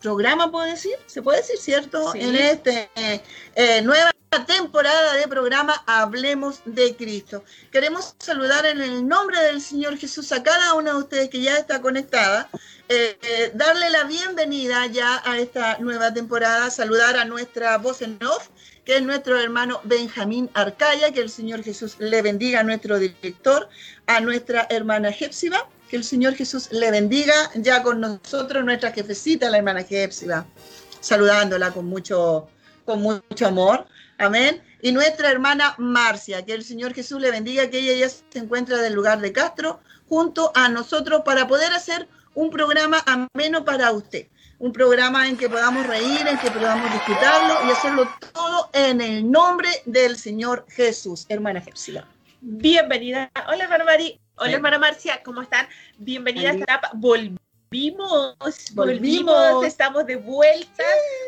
programa, ¿puedo decir? ¿Se puede decir, cierto? En esta eh, nueva temporada de programa Hablemos de Cristo. Queremos saludar en el nombre del Señor Jesús a cada una de ustedes que ya está conectada, eh, darle la bienvenida ya a esta nueva temporada, saludar a nuestra voz en off, que es nuestro hermano Benjamín Arcaya, que el Señor Jesús le bendiga a nuestro director, a nuestra hermana Jepsiba, que el Señor Jesús le bendiga. Ya con nosotros nuestra jefecita, la hermana Jepsiba, saludándola con mucho, con mucho amor. Amén. Y nuestra hermana Marcia, que el Señor Jesús le bendiga, que ella ya se encuentra del lugar de Castro junto a nosotros para poder hacer un programa ameno para usted. Un programa en que podamos reír, en que podamos disfrutarlo y hacerlo todo en el nombre del Señor Jesús. Hermana Jepsiba. Bienvenida. Hola, hermana Hola, hermana Marcia, ¿cómo están? Bienvenida a esta etapa. Volvimos, volvimos, estamos de vuelta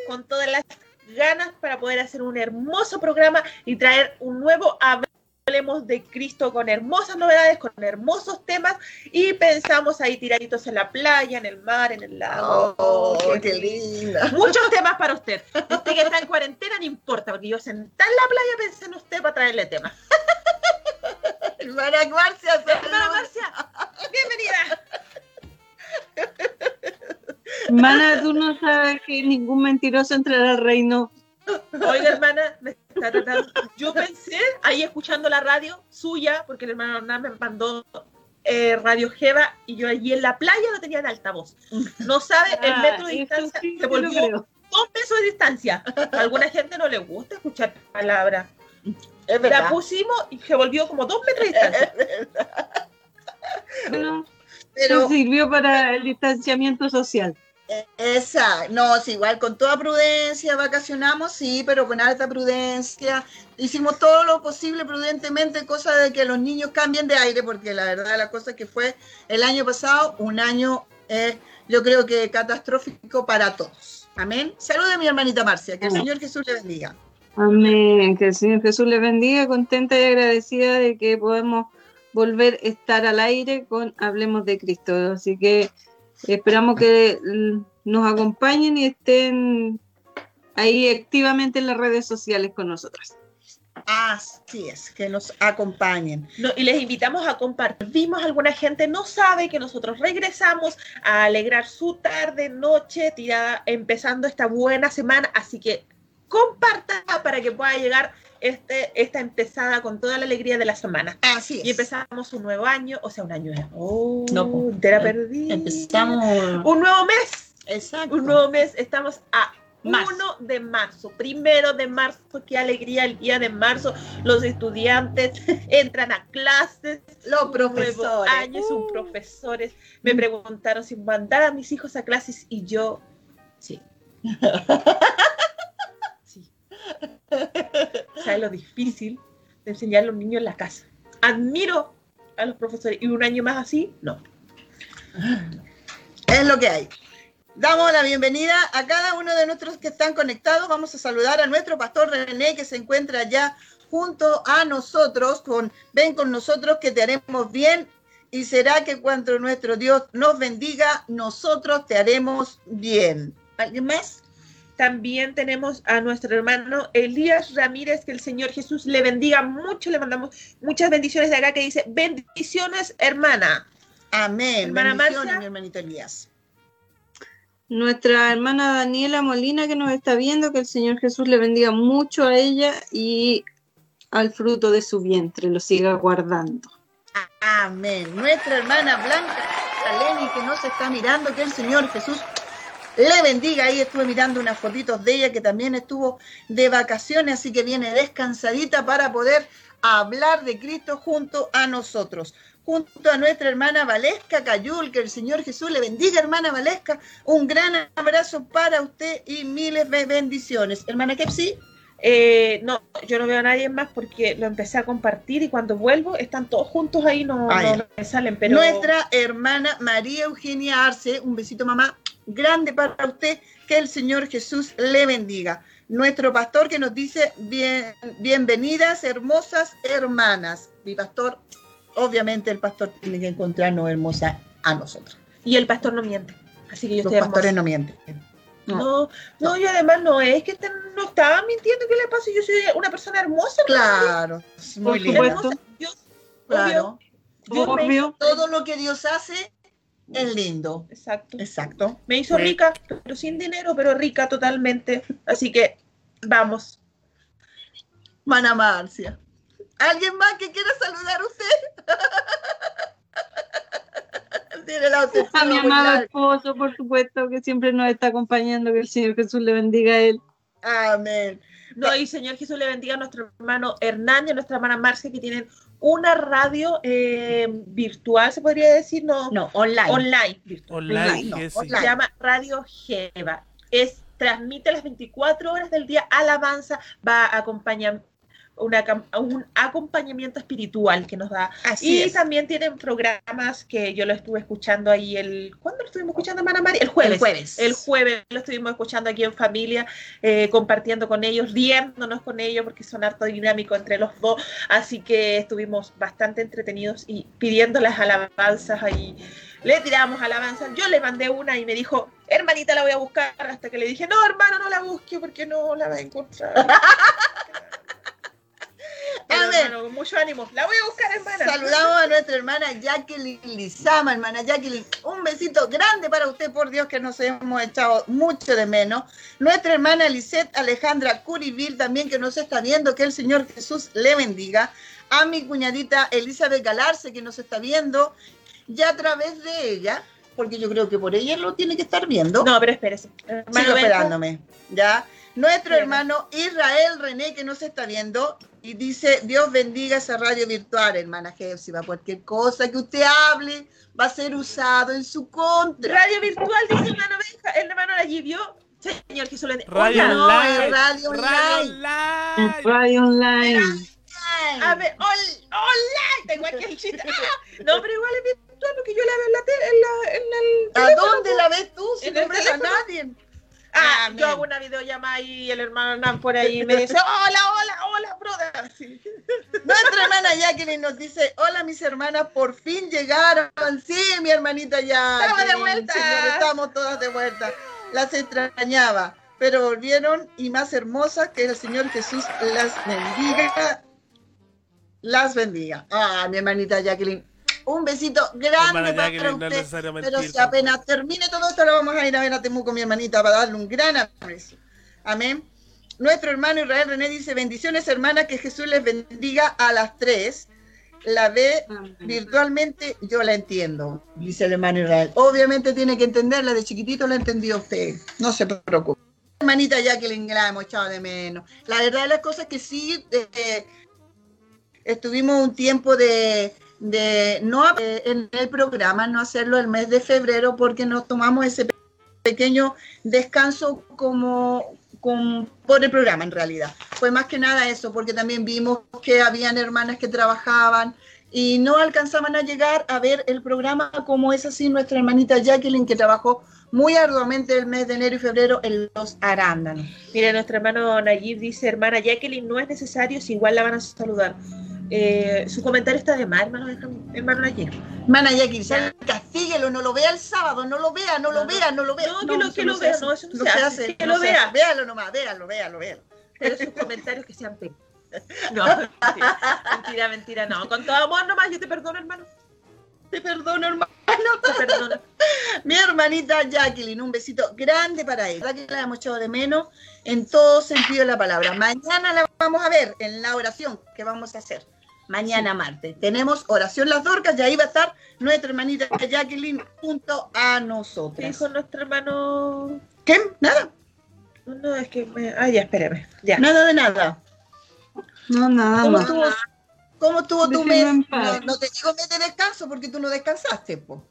con todas las ganas para poder hacer un hermoso programa y traer un nuevo Hablemos de Cristo con hermosas novedades, con hermosos temas y pensamos ahí tiraditos en la playa, en el mar, en el lago. Oh, qué, linda. Muchos temas para usted. Usted que está en cuarentena no importa, porque yo sentar en la playa pensé en usted para traerle temas. Hermana Marcia, hermana Marcia, bienvenida. Hermana, tú no sabes que ningún mentiroso entrará al reino. Oiga, hermana, me está tratando. Yo pensé, ahí escuchando la radio suya, porque el hermano Hernán me mandó eh, Radio Jeva y yo allí en la playa lo tenía en altavoz. No sabe, el ah, metro de distancia se volvió dos pesos de distancia. A alguna gente no le gusta escuchar palabras. La pusimos y se volvió como dos metros de distancia. pero sirvió para el distanciamiento social. Esa, no, es igual, con toda prudencia vacacionamos, sí, pero con alta prudencia. Hicimos todo lo posible prudentemente, cosa de que los niños cambien de aire, porque la verdad la cosa que fue el año pasado, un año, eh, yo creo que catastrófico para todos. Amén. Salude a mi hermanita Marcia, que el Señor Jesús le bendiga. Amén. Que el Señor Jesús le bendiga, contenta y agradecida de que podemos volver a estar al aire con Hablemos de Cristo. Así que esperamos que nos acompañen y estén ahí activamente en las redes sociales con nosotras. Así es, que nos acompañen. y les invitamos a compartir. Vimos alguna gente no sabe que nosotros regresamos a alegrar su tarde, noche, tirada, empezando esta buena semana. Así que comparta para que pueda llegar este, esta empezada con toda la alegría de la semana. Así Y empezamos un nuevo año, o sea, un año oh, no, te la perdí. Empezamos un nuevo mes. Exacto. Un nuevo mes. Estamos a 1 de marzo, primero de marzo, qué alegría el día de marzo. Los estudiantes entran a clases, los profesores, años, sus profesores. Me preguntaron si mandar a mis hijos a clases y yo, sí. ¿Sabes lo difícil de enseñar a los niños en la casa? Admiro a los profesores y un año más así, no. Es lo que hay. Damos la bienvenida a cada uno de nuestros que están conectados. Vamos a saludar a nuestro pastor René que se encuentra ya junto a nosotros. Con, ven con nosotros que te haremos bien y será que cuando nuestro Dios nos bendiga, nosotros te haremos bien. ¿Alguien más? También tenemos a nuestro hermano Elías Ramírez, que el Señor Jesús le bendiga mucho. Le mandamos muchas bendiciones de acá que dice, bendiciones hermana. Amén. Hermana bendiciones, mi hermanito Elías. Nuestra hermana Daniela Molina que nos está viendo, que el Señor Jesús le bendiga mucho a ella y al fruto de su vientre, lo siga guardando. Amén. Nuestra hermana Blanca Saleni que nos está mirando, que el Señor Jesús le bendiga. Ahí estuve mirando unas fotitos de ella que también estuvo de vacaciones, así que viene descansadita para poder hablar de Cristo junto a nosotros. junto a nuestra hermana Valesca Cayul, que el Señor Jesús le bendiga, hermana Valesca. Un gran abrazo para usted y miles de bendiciones. Hermana Kepsi. Eh, no, yo no veo a nadie más porque lo empecé a compartir y cuando vuelvo están todos juntos ahí, no, ah, me salen. Pero... Nuestra hermana María Eugenia Arce, un besito mamá grande para usted, que el Señor Jesús le bendiga. Nuestro pastor que nos dice bien, bienvenidas, hermosas hermanas. Mi pastor, obviamente el pastor tiene que encontrarnos hermosa a nosotros. Y el pastor no miente. Así que yo Los pastores no mienten. No, no, y además no es que no estaba mintiendo, ¿qué le pasa? Yo soy una persona hermosa. Claro, muy lindo. claro. todo lo que Dios hace es lindo. Exacto. Exacto. Me hizo rica, pero sin dinero, pero rica totalmente. Así que vamos. Mana Marcia. ¿Alguien más que quiera saludar a usted? a mi amado esposo, por supuesto, que siempre nos está acompañando, que el Señor Jesús le bendiga a él. Amén. No, y Señor Jesús le bendiga a nuestro hermano Hernán y a nuestra hermana Marcia, que tienen una radio eh, virtual, se podría decir, no, no online. Online. Online, Se llama Radio Jeva. Es transmite las 24 horas del día alabanza, va a acompañar un acompañamiento espiritual que nos da. y también tienen programas que yo lo estuve escuchando ahí el... ¿Cuándo lo estuvimos escuchando, Mana María? El jueves. El jueves. El jueves lo estuvimos escuchando aquí en familia, eh, compartiendo con ellos, riéndonos con ellos, porque son harto dinámico entre los dos. Así que estuvimos bastante entretenidos y pidiendo las alabanzas ahí. Le tiramos alabanzas. Yo le mandé una y me dijo, hermanita, la voy a buscar. Hasta que le dije, no, hermano, no la busque porque no la va a encontrar. con mucho ánimo. La voy a buscar, hermana. Saludamos a nuestra hermana Jacqueline Lizama, hermana Jacqueline. Un besito grande para usted, por Dios, que nos hemos echado mucho de menos. Nuestra hermana Lisette Alejandra Curivil, también que nos está viendo, que el Señor Jesús le bendiga. A mi cuñadita Elizabeth Galarce, que nos está viendo. Ya a través de ella, porque yo creo que por ella lo tiene que estar viendo. No, pero espérese. Sigo esperándome. Ya. Nuestro hermano Israel René, que nos está viendo, y dice, Dios bendiga esa radio virtual, hermana va Cualquier cosa que usted hable va a ser usado en su contra. Radio virtual, dice hermano Benja, el hermano la vio. Señor Jesús le Radio online. radio online. Radio online. A ver, online. Tengo aquí el chiste. Ah, no, pero igual es virtual porque yo la veo en la tele. En la, en el ¿A dónde la ves tú? Si no ves a nadie. Ah, yo hago una videollamada y el hermano Nan por ahí me dice, hola, hola, hola, brother. Nuestra hermana Jacqueline nos dice, hola mis hermanas, por fin llegaron. Sí, mi hermanita ya. Estamos de vuelta. estamos todas de vuelta. Las extrañaba, pero volvieron y más hermosas que el Señor Jesús las bendiga. Las bendiga. Ah, mi hermanita Jacqueline. Un besito grande para usted. pero si apenas termine todo esto, lo vamos a ir a ver a Temuco, mi hermanita, para darle un gran aprecio. Amén. Nuestro hermano Israel René dice, bendiciones hermana, que Jesús les bendiga a las tres. La ve virtualmente, yo la entiendo, dice el hermano Israel. Obviamente tiene que entenderla, de chiquitito la entendió usted, no se preocupe. Hermanita Jacqueline, la hemos echado de menos. La verdad de las cosas que sí, eh, estuvimos un tiempo de, de no en el programa, no hacerlo el mes de febrero porque nos tomamos ese pequeño descanso como, por el programa en realidad. Fue más que nada eso, porque también vimos que habían hermanas que trabajaban y no alcanzaban a llegar a ver el programa como es así nuestra hermanita Jacqueline que trabajó muy arduamente el mes de enero y febrero en los arándanos. Mira, nuestro hermano Nayib dice, hermana Jacqueline, no es necesario, si igual la van a saludar. Eh, su comentario está de mal, hermano, hermano ayer. Hermana Jackie, castíguelo, no lo vea el sábado, no lo vea, no lo vea, no lo vea. No, que lo, que lo vea, no, eso no, se, hace. Que lo vea. Véalo nomás, véalo, véalo, véalo. Pero sus comentarios que sean pe... No, mentira, mentira, no. Con todo amor nomás, yo te perdono, hermano. Te perdono, hermano. Te perdono. Mi hermanita Jacqueline, un besito grande para ella. Que la hemos echado de menos en todo sentido de la palabra. Mañana la vamos a ver en la oración que vamos a hacer mañana martes. Tenemos oración las dorcas y ahí va a estar nuestra hermanita Jacqueline junto a nosotros. ¿Qué dijo nuestro hermano? ¿Qué? ¿Nada? No, no, es que me... Ah, ya, espérame. Ya. Nada de nada. No, nada más. ¿Cómo estuvo tu mes? No, te digo mes de descanso porque tú no descansaste, po.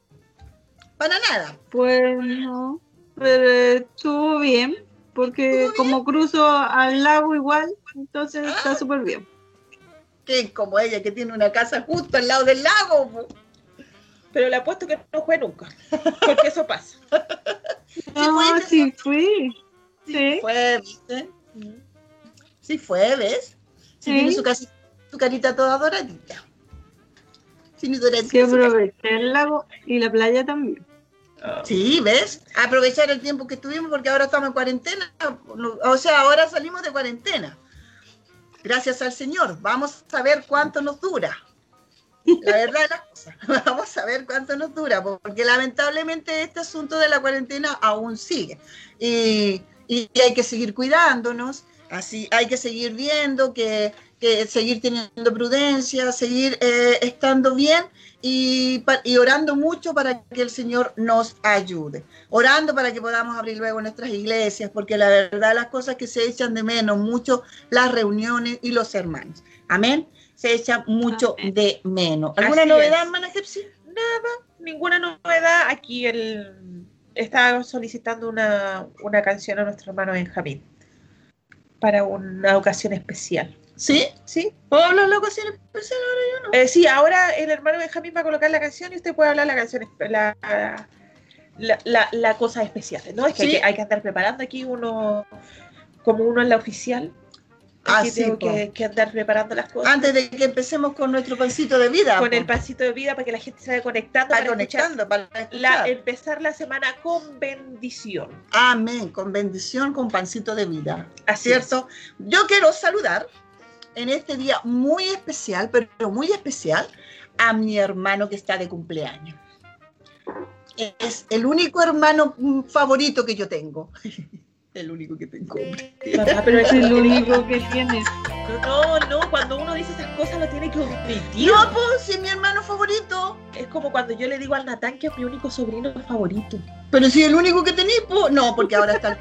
Para nada. Pues no, pero estuvo bien, porque como cruzo al lago igual, entonces está ah. súper bien. Que como ella que tiene una casa justo al lado del lago. Po. Pero le apuesto que no fue nunca, porque eso pasa. No, sí fui. Sí, fue, ¿viste? Sí fue, ¿ves? Sí, tiene su, su carita toda doradita. Sí, aproveché el lago y la playa también. Ah. Sí, ¿ves? Aprovechar el tiempo que estuvimos porque ahora estamos en cuarentena. O sea, ahora salimos de cuarentena. Gracias al Señor. Vamos a ver cuánto nos dura. La verdad es la cosa. Vamos a ver cuánto nos dura, porque lamentablemente este asunto de la cuarentena aún sigue. Y, hay que seguir cuidándonos, así hay que seguir viendo que, seguir teniendo prudencia, seguir eh, estando bien y, y, orando mucho para que el Señor nos ayude. Orando para que podamos abrir luego nuestras iglesias, porque la verdad las cosas que se echan de menos mucho, las reuniones y los hermanos. Amén se echa mucho de menos. ¿Alguna novedad, hermana Jepsi? Nada, ninguna novedad. Aquí él está solicitando una, canción a nuestro hermano Benjamín para una ocasión especial. ¿Sí? ¿Sí? ¿Puedo hablar la ocasión especial ahora yo no? Eh, sí, ahora el hermano Benjamín va a colocar la canción y usted puede hablar la canción, la, la, la, cosa especial, ¿no? Es que, hay que hay que andar preparando aquí uno, como uno en la oficial, Ah, tengo que, andar preparando las cosas. Antes de que empecemos con nuestro pancito de vida. Con el pancito de vida para que la gente se vaya conectando. para conectando, para la, empezar la semana con bendición. Amén, con bendición, con pancito de vida. Así ¿Cierto? Yo quiero saludar en este día muy especial, pero muy especial, a mi hermano que está de cumpleaños. Es el único hermano favorito que yo tengo. el único que tengo. pero es el único que tienes. No, no, cuando uno dice esas cosas lo tiene que omitir. No, pues, si es mi hermano favorito. Es como cuando yo le digo al Natán que es mi único sobrino favorito. Pero si el único que tenés, pues, no, porque ahora está el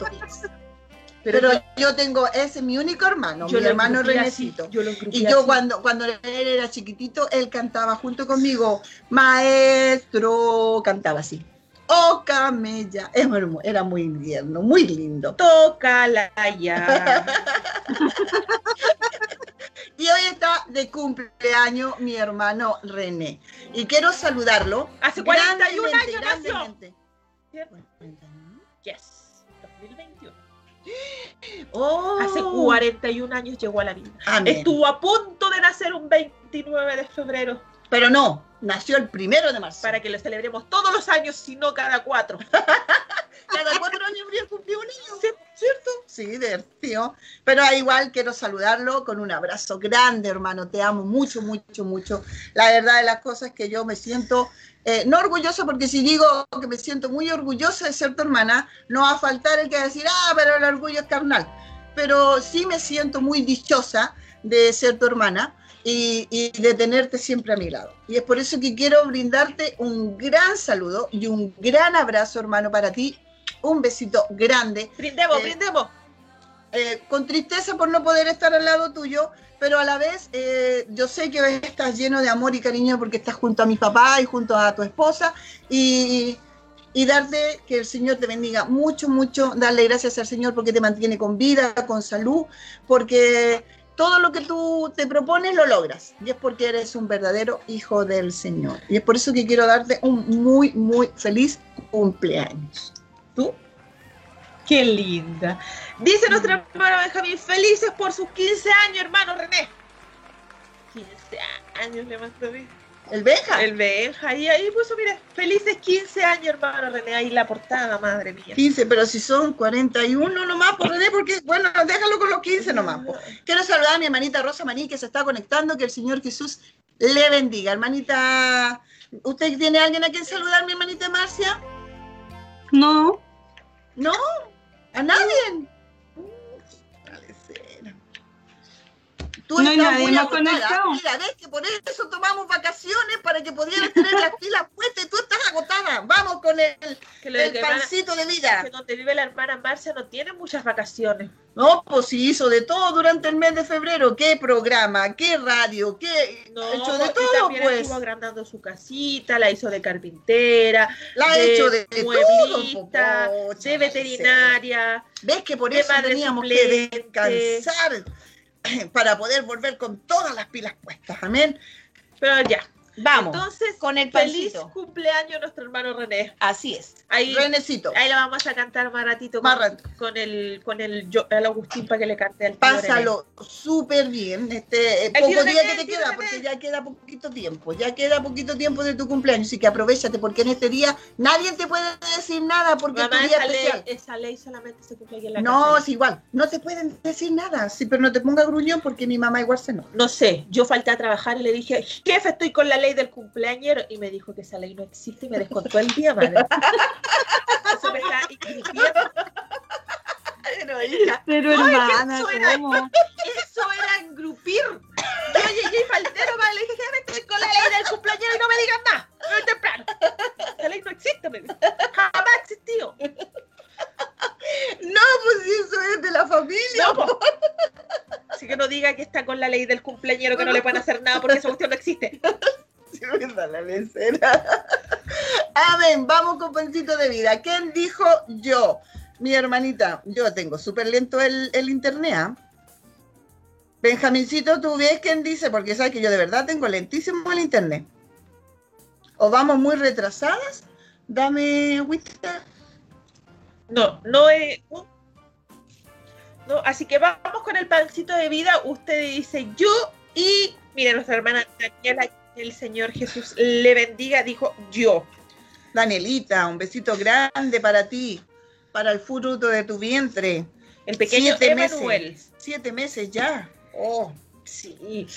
Pero, yo tengo, ese es mi único hermano, mi hermano Renecito. y yo cuando, cuando él era chiquitito, él cantaba junto conmigo, maestro, cantaba así. Oh, camella. Era muy invierno, muy lindo. Tócala ya. y hoy está de cumpleaños mi hermano René. Y quiero saludarlo. Hace 41 años nació. Yes, 2021. Oh. Hace 41 años llegó a la vida. Estuvo a punto de nacer un 29 de febrero. Pero no, nació el primero de marzo. Para que lo celebremos todos los años, si no cada cuatro. cada cuatro años habría cumplido un niño, ¿cierto? Sí, divertido. Pero igual quiero saludarlo con un abrazo grande, hermano. Te amo mucho, mucho, mucho. La verdad de las cosas es que yo me siento, eh, no orgullosa, porque si digo que me siento muy orgullosa de ser tu hermana, no va a faltar el que va a decir, ah, pero el orgullo es carnal. Pero sí me siento muy dichosa de ser tu hermana y, de tenerte siempre a mi lado. Y es por eso que quiero brindarte un gran saludo y un gran abrazo, hermano, para ti. Un besito grande. Brindemos, eh, brindemos. Eh, con tristeza por no poder estar al lado tuyo, pero a la vez eh, yo sé que estás lleno de amor y cariño porque estás junto a mi papá y junto a tu esposa y, y darte que el Señor te bendiga mucho, mucho, darle gracias al Señor porque te mantiene con vida, con salud, porque todo lo que tú te propones lo logras. Y es porque eres un verdadero hijo del Señor. Y es por eso que quiero darte un muy, muy feliz cumpleaños. ¿Tú? Qué linda. Dice nuestra hermana Benjamín, felices por sus 15 años, hermano René. 15 años le más El Benja. El Benja. Y ahí puso, mira, felices 15 años, hermano René. Ahí la portada, madre mía. 15, pero si son 41 nomás por René, porque, bueno, déjalo con los 15 nomás. Quiero saludar a mi hermanita Rosa Maní, que se está conectando. Que el Señor Jesús le bendiga. Hermanita, ¿usted tiene alguien a quien saludar, mi hermanita Marcia? No. ¿No? ¿A nadie? Tú no estás muy agotada. Mira, ves que por eso tomamos vacaciones para que pudieras tener las pilas puestas y tú estás agotada. Vamos con el, el pancito de vida. Que donde vive la hermana Marcia no tiene muchas vacaciones. No, pues sí hizo de todo durante el mes de febrero. ¿Qué programa? ¿Qué radio? ¿Qué? No, hecho de todo, también pues. estuvo agrandando su casita, la hizo de carpintera. La ha hecho de, mueblista, de veterinaria. ¿Ves que por eso teníamos que descansar? para poder volver con todas las pilas puestas. Amén. Pero ya, Vamos. Entonces, con el feliz cumpleaños a nuestro hermano René. Así es. Ahí, Renecito. Ahí la vamos a cantar más ratito con, con el con el, yo, el Agustín para que le cante al Pásalo súper bien. Este eh, poco día que te queda, porque ya queda poquito tiempo. Ya queda poquito tiempo de tu cumpleaños, así que aprovechate, porque en este día nadie te puede decir nada porque Mamá, es tu día esa especial. Ley, esa ley solamente se cumple aquí en la No, es igual. No te pueden decir nada. Sí, pero no te ponga gruñón porque mi mamá igual se no. No sé. Yo falté a trabajar y le dije, jefe, estoy con la ley del cumpleaños y me dijo que esa ley no existe y me descontó el día, madre. Eso me está Pero, hija, Pero hermana, eso, era, eso era engrupir. Yo llegué y faltero, madre, le dije, me estoy con la ley del cumpleaños y no me digan nada. Muy temprano. Esa ley no existe, me dijo. Jamás existió. No, pues eso es de la familia. No, Así que no diga que está con la ley del cumpleañero que no le pueden hacer nada porque esa cuestión no existe. La lecera. Amén, vamos con pancito de vida. ¿Quién dijo yo? Mi hermanita, yo tengo súper lento el, internet. ¿ah? Benjamincito, ¿tú ves quién dice? Porque sabes que yo de verdad tengo lentísimo el internet. ¿O vamos muy retrasadas? Dame, No, no es... No, así que vamos con el pancito de vida. Usted dice yo y, mire, nuestra hermana Daniela el Señor Jesús le bendiga, dijo yo. Danielita, un besito grande para ti, para el fruto de tu vientre. El pequeño siete Meses, siete meses ya. Oh, sí.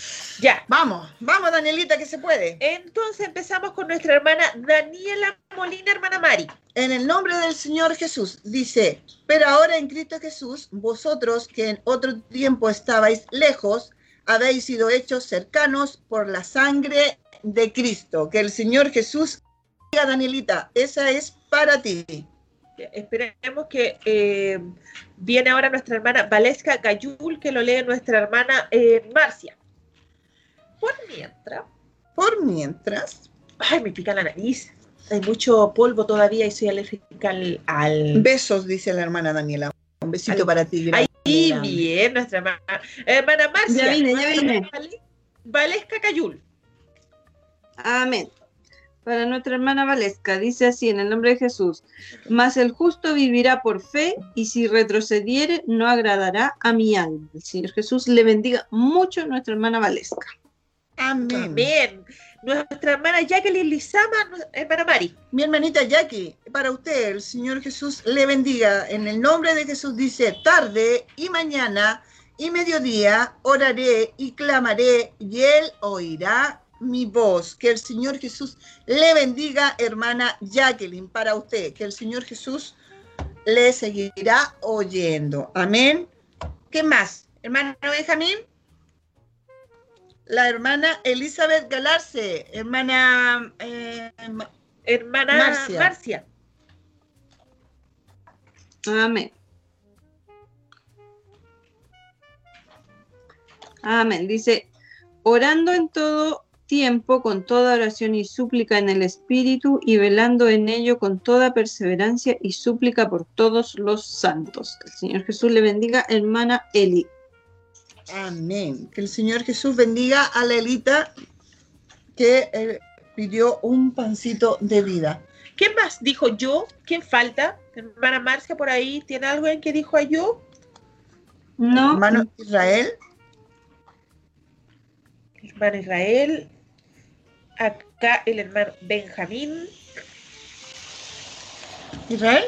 Ya. Vamos, vamos, Danielita, que se puede. Entonces empezamos con nuestra hermana Daniela Molina, hermana Mari. En el nombre del Señor Jesús, dice, pero ahora en Cristo Jesús, vosotros que en otro tiempo estabais lejos, habéis sido hechos cercanos por la sangre de Cristo. Que el Señor Jesús diga, Danielita, esa es para ti. Esperemos que eh, viene ahora nuestra hermana Valesca Gayul, que lo lee nuestra hermana eh, Marcia. Por mientras. Por mientras. Ay, me pica la nariz. Hay mucho polvo todavía y soy alérgica al. Besos, dice la hermana Daniela. Un besito para ti. Y bien, nuestra hermana, hermana Marcia. Ya vine, ya vine. Valesca Cayul. Amén. Para nuestra hermana Valesca, dice así en el nombre de Jesús, mas el justo vivirá por fe y si retrocediere no agradará a mi alma. El Señor Jesús le bendiga mucho a nuestra hermana Valesca. Amén. Amén nuestra hermana Jacqueline Lizama, hermana Mari. Mi hermanita Jackie, para usted, el Señor Jesús le bendiga. En el nombre de Jesús dice, tarde y mañana y mediodía oraré y clamaré y Él oirá mi voz. Que el Señor Jesús le bendiga, hermana Jacqueline, para usted. Que el Señor Jesús le seguirá oyendo. Amén. ¿Qué más? Hermano Benjamín la hermana Elizabeth Galarce, hermana, eh, hermana Marcia. Amén. Amén. Dice, orando en todo tiempo con toda oración y súplica en el Espíritu y velando en ello con toda perseverancia y súplica por todos los santos. El Señor Jesús le bendiga, hermana Eli. Amén. Que el Señor Jesús bendiga a la Elita que eh, pidió un pancito de vida. ¿Qué más dijo yo? ¿Quién falta? Hermana Marcia por ahí, ¿tiene algo en que dijo a yo? No. Hermano Israel. Hermano Israel. Acá el hermano Benjamín. ¿Israel?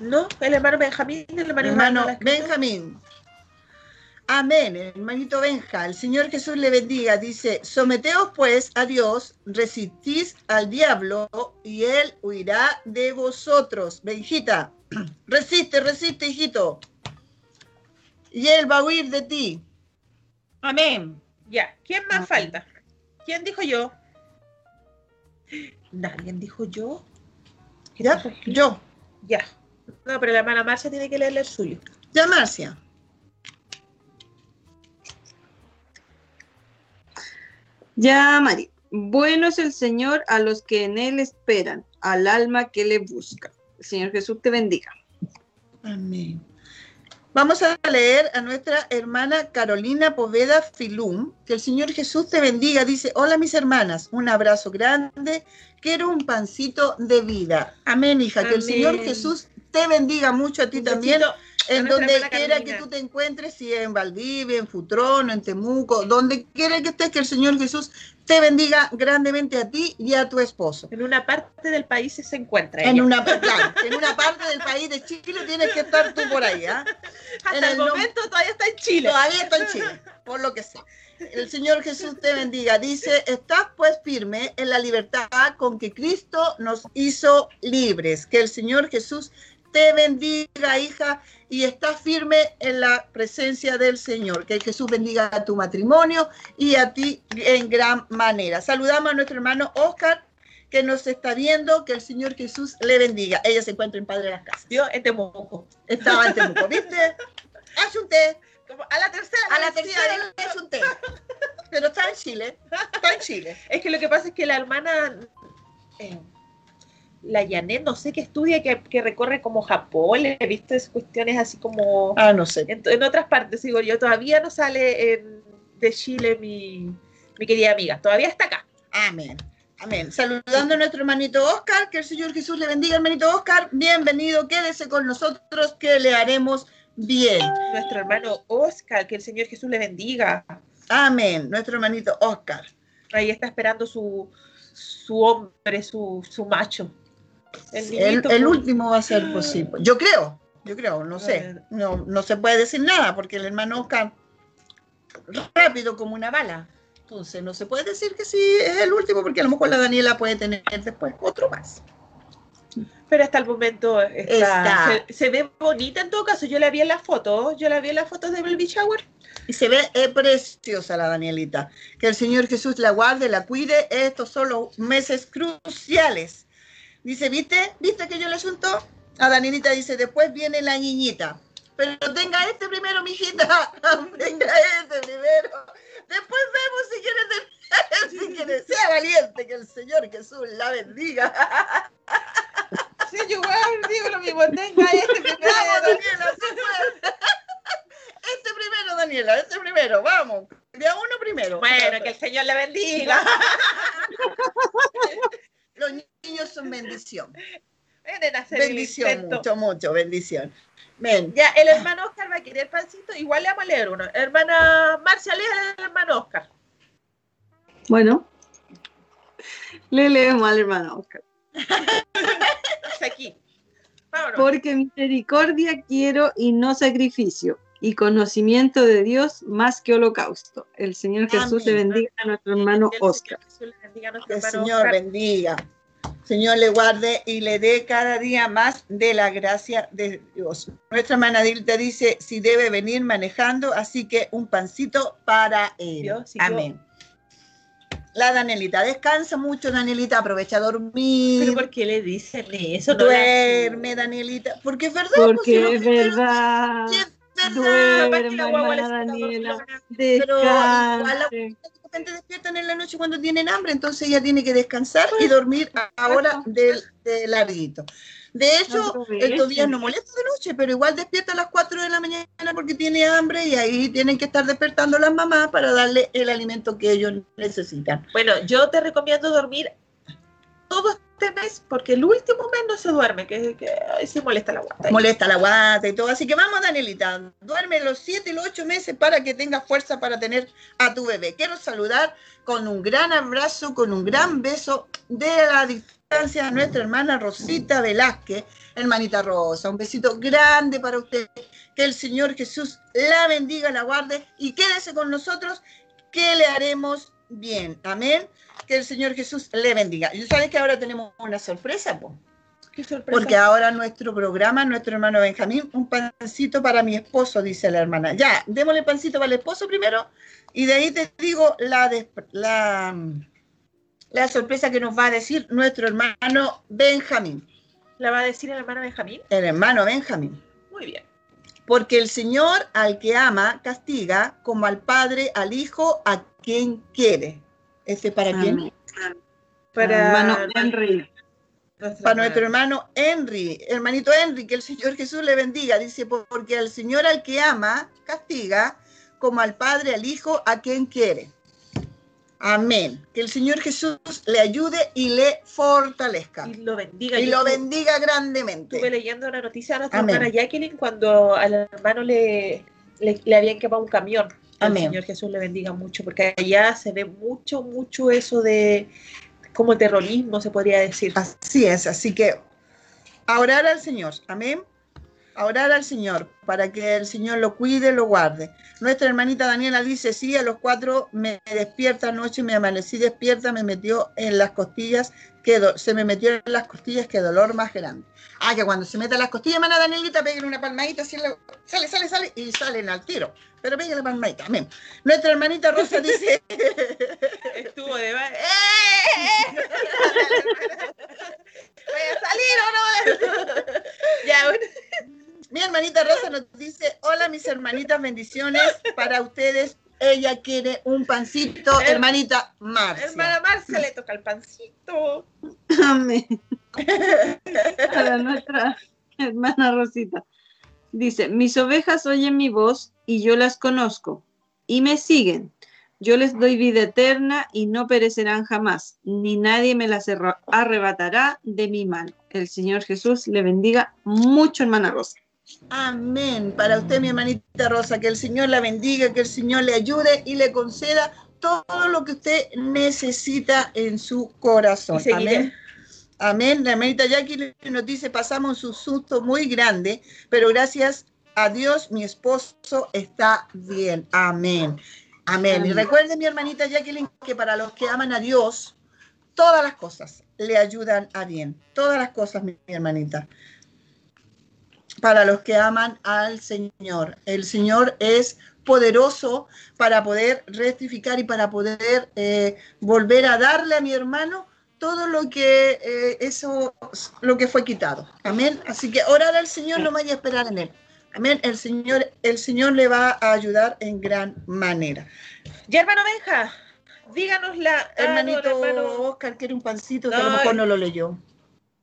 No, el hermano Benjamín, el hermano, hermano Benjamín. Amén, hermanito Benja. El Señor Jesús le bendiga. Dice, someteos pues a Dios, resistís al diablo y él huirá de vosotros. Benjita, resiste, resiste, hijito. Y él va a huir de ti. Amén. Ya, ¿quién más falta? ¿Quién dijo yo? ¿Nadie dijo yo? ¿Ya? Yo. Ya. No, pero la hermana Marcia tiene que leerle el suyo. Ya, Marcia. Ya, Mari. Bueno es el Señor a los que en Él esperan, al alma que le busca. El Señor Jesús te bendiga. Amén. Vamos a leer a nuestra hermana Carolina Poveda Filum. Que el Señor Jesús te bendiga. Dice, hola mis hermanas, un abrazo grande. Quiero un pancito de vida. Amén, hija. Que el Señor Jesús te bendiga mucho a ti también en donde quiera que tú te encuentres, si en Valdivia, en Futrón, en Temuco, donde quiera que estés, que el Señor Jesús te bendiga grandemente a ti y a tu esposo. En una parte del país se encuentra. En una, en una parte del país de Chile tienes que estar tú por ahí. ¿ah? Hasta el, momento todavía está en Chile. Todavía está en Chile, por lo que sea. El Señor Jesús te bendiga. Dice, estás pues firme en la libertad con que Cristo nos hizo libres. Que el Señor Jesús te bendiga, hija, y está firme en la presencia del Señor. Que Jesús bendiga a tu matrimonio y a ti en gran manera. Saludamos a nuestro hermano Oscar, que nos está viendo, que el Señor Jesús le bendiga. Ella se encuentra en Padre de las Casas. Dios en Temuco. Estaba en Temuco, ¿viste? Haz un té. a la tercera. A la tercera es un té. Pero está en Chile. Está en Chile. Es que lo que pasa es que la hermana... Eh, la Janet, no sé qué estudia, que, recorre como Japón, he visto cuestiones así como... Ah, no sé. En, otras partes, digo yo, todavía no sale de Chile mi, mi querida amiga, todavía está acá. Amén. Amén. Saludando a nuestro hermanito Oscar, que el Señor Jesús le bendiga, hermanito Oscar. Bienvenido, quédese con nosotros, que le haremos bien. Nuestro hermano Oscar, que el Señor Jesús le bendiga. Amén. Nuestro hermanito Oscar. Ahí está esperando su, su hombre, su, su macho. El, último va a ser posible. Yo creo, yo creo, no sé. No, no se puede decir nada porque el hermano Oscar rápido como una bala. Entonces no se puede decir que sí es el último porque a lo mejor la Daniela puede tener después otro más. Pero hasta el momento está, Se, ve bonita en todo caso. Yo la vi en las fotos, yo la vi en las fotos de Baby Shower. Y se ve preciosa la Danielita. Que el Señor Jesús la guarde, la cuide. Estos son los meses cruciales Dice, ¿viste? ¿Viste que yo le asunto? A Danielita dice, después viene la niñita. Pero tenga este primero, mijita. tenga este primero. Después vemos si quiere, si quiere. Sea valiente, que el Señor Jesús la bendiga. Sí, yo digo lo mismo. Tenga este primero. Vamos, Daniela, Este primero, Daniela, este primero. Vamos. De a uno primero. Bueno, que el Señor le bendiga. Los niños son bendición. bendición, mucho, mucho, bendición. Ya, el hermano Oscar va a querer pancito, igual le vamos a leer uno. Hermana Marcia, lee al hermano Oscar. Bueno, le leemos al hermano Oscar. aquí. Porque misericordia quiero y no sacrificio, y conocimiento de Dios más que holocausto. El Señor Jesús le bendiga a nuestro hermano Oscar. Que el Señor bendiga. Señor le guarde y le dé cada día más de la gracia de Dios. Nuestra hermana Dilta dice si debe venir manejando, así que un pancito para él. Amén. La Danielita, descansa mucho, Danielita, aprovecha a dormir. ¿Pero por qué le dicen eso? Duerme, Danielita, porque es verdad. Pues, porque es verdad. Duerme, Daniela, descanse despiertan en la noche cuando tienen hambre, entonces ella tiene que descansar y dormir ahora del, de larguito. De hecho, estos días no molesta de noche, pero igual despierta a las 4 de la mañana porque tiene hambre y ahí tienen que estar despertando las mamás para darle el alimento que ellos necesitan. Bueno, yo te recomiendo dormir todo mes porque el último mes no se duerme, que, que se molesta la guata. Molesta la guata y todo. Así que vamos, Danielita, duerme los 7 y los 8 meses para que tengas fuerza para tener a tu bebé. Quiero saludar con un gran abrazo, con un gran beso de la distancia a nuestra hermana Rosita Velázquez, hermanita Rosa. Un besito grande para usted. Que el Señor Jesús la bendiga, la guarde y quédese con nosotros que le haremos bien. Amén. Que el Señor Jesús le bendiga. Y sabes que ahora tenemos una sorpresa, Porque ahora nuestro programa, nuestro hermano Benjamín, un pancito para mi esposo, dice la hermana. Ya, démosle pancito para el esposo primero y de ahí te digo la, la, la sorpresa que nos va a decir nuestro hermano Benjamín. ¿La va a decir el hermano Benjamín? El hermano Benjamín. Muy bien. Porque el Señor al que ama castiga como al Padre al Hijo a quien quiere. ¿Ese para quién? Para hermano Henry. Para nuestro hermano Henry, hermanito Henry, que el Señor Jesús le bendiga. Dice, porque el Señor al que ama castiga como al Padre al Hijo a quien quiere. Amén. Que el Señor Jesús le ayude y le fortalezca. Y lo bendiga. Y lo bendiga grandemente. Estuve leyendo una noticia a nuestra hermana Jacqueline cuando al hermano le, le, habían quemado un camión. Amén. El Señor Jesús le bendiga mucho, porque allá se ve mucho, mucho eso de como terrorismo, se podría decir. Así es, así que a orar al Señor. Amén a orar al Señor para que el Señor lo cuide, lo guarde. Nuestra hermanita Daniela dice, sí, a los cuatro me despierta anoche, me amanecí despierta, me metió en las costillas, que se me metió en las costillas, qué dolor más grande. Ah, que cuando se meta en las costillas, hermana Danielita, peguen una palmadita, así sale, sale, sale, y salen al tiro. Pero peguen la palmadita, amén. Nuestra hermanita Rosa dice... Estuvo de... ¡Eh! ¿Voy a salir o no? ya, bueno. Mi hermanita Rosa nos dice, hola mis hermanitas, bendiciones para ustedes. Ella quiere un pancito, hermanita Marcia. Hermana Marcia le toca el pancito. Amén. Para nuestra hermana Rosita. Dice, mis ovejas oyen mi voz y yo las conozco y me siguen. Yo les doy vida eterna y no perecerán jamás, ni nadie me las arrebatará de mi mano. El Señor Jesús le bendiga mucho, hermana Rosa. Amén. Para usted, mi hermanita Rosa, que el Señor la bendiga, que el Señor le ayude y le conceda todo lo que usted necesita en su corazón. Amén. Amén. La hermanita Jackie nos dice, pasamos un susto muy grande, pero gracias a Dios mi esposo está bien. Amén. Amén. Y recuerde, mi hermanita Jacqueline, que para los que aman a Dios, todas las cosas le ayudan a bien. Todas las cosas, mi hermanita para los que aman al Señor. El Señor es poderoso para poder rectificar y para poder eh, volver a darle a mi hermano todo lo que eh, eso lo que fue quitado. Amén. Así que orar al Señor no vaya a esperar en él. Amén. El Señor, el Señor le va a ayudar en gran manera. Y hermano Benja, díganos la hermanito Oscar quiere un pancito que a lo mejor no lo leyó.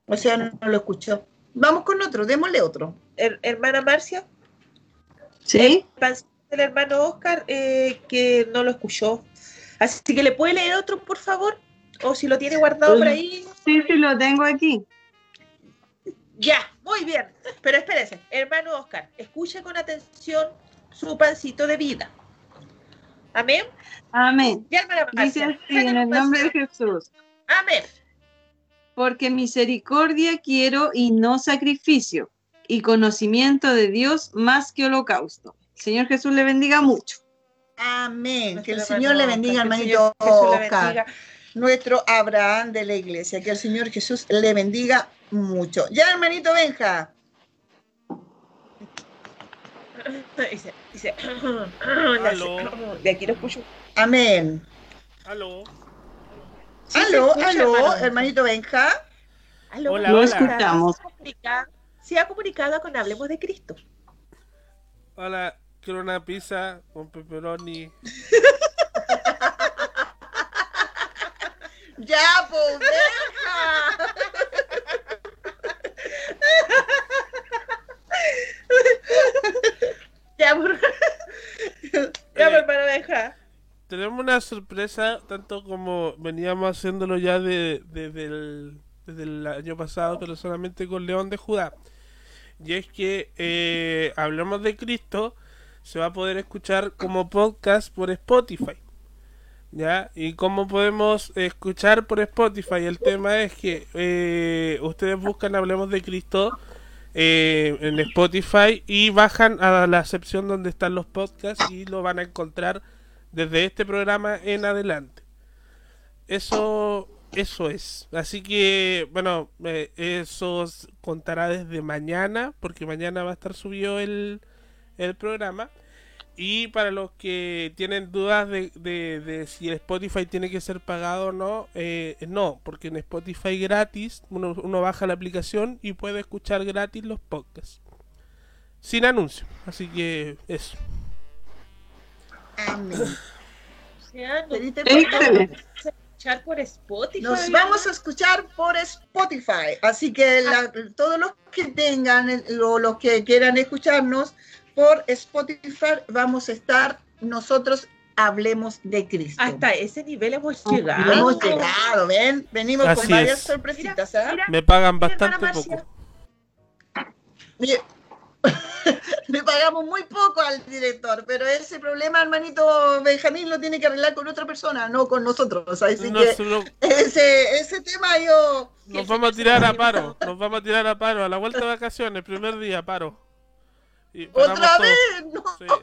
O sea, no lo escuchó. Vamos con otro, démosle otro. Hermana Marcia. Sí. El, hermano Oscar eh, que no lo escuchó. Así que le puede leer otro, por favor. O si lo tiene guardado por ahí. Sí, sí, lo tengo aquí. Ya, muy bien. Pero espérese, hermano Oscar, escuche con atención su pancito de vida. Amén. Amén. Ya, hermana Marcia, Dice así, en el nombre de Jesús. Amén porque misericordia quiero y no sacrificio, y conocimiento de Dios más que holocausto. Señor Jesús le bendiga mucho. Amén. Que el Señor le bendiga, hermanito Oscar. Nuestro Abraham de la iglesia. Que el Señor Jesús le bendiga mucho. Ya, hermanito Benja. Dice, dice, de aquí lo escucho. Amén. Aló. aló, aló, hermanito Benja. Aló, hola, lo escuchamos. Se ha comunicado con Hablemos de Cristo. Hola, quiero una pizza con pepperoni. ya, pues, Benja. ya, por... ya, eh, Benja tenemos una sorpresa, tanto como veníamos haciéndolo ya de, desde, el, año pasado, pero solamente con León de Judá. Y es que eh, Hablamos de Cristo se va a poder escuchar como podcast por Spotify. ¿Ya? ¿Y cómo podemos escuchar por Spotify? El tema es que eh, ustedes buscan Hablemos de Cristo eh, en Spotify y bajan a la sección donde están los podcasts y lo van a encontrar desde este programa en adelante. Eso eso es. Así que, bueno, eh, eso contará desde mañana, porque mañana va a estar subido el, el programa. Y para los que tienen dudas de, de, si el Spotify tiene que ser pagado o no, eh, no, porque en Spotify gratis uno, uno, baja la aplicación y puede escuchar gratis los podcasts. Sin anuncio. Así que eso. Por Spotify. Nos vamos a escuchar por Spotify. Así que ah. todos los que tengan o los que quieran escucharnos por Spotify vamos a estar nosotros hablemos de Cristo. Hasta ese nivel hemos llegado. Hemos llegado, ven, venimos con varias sorpresitas. ¿ah? Me pagan bastante poco. Le pagamos muy poco al director, pero ese problema, hermanito Benjamín, lo tiene que arreglar con otra persona, no con nosotros. Así que ese, ese tema yo... Nos vamos a tirar a paro, nos vamos a tirar a paro, a la vuelta de vacaciones, primer día, paro. ¡Otra vez! ¡No!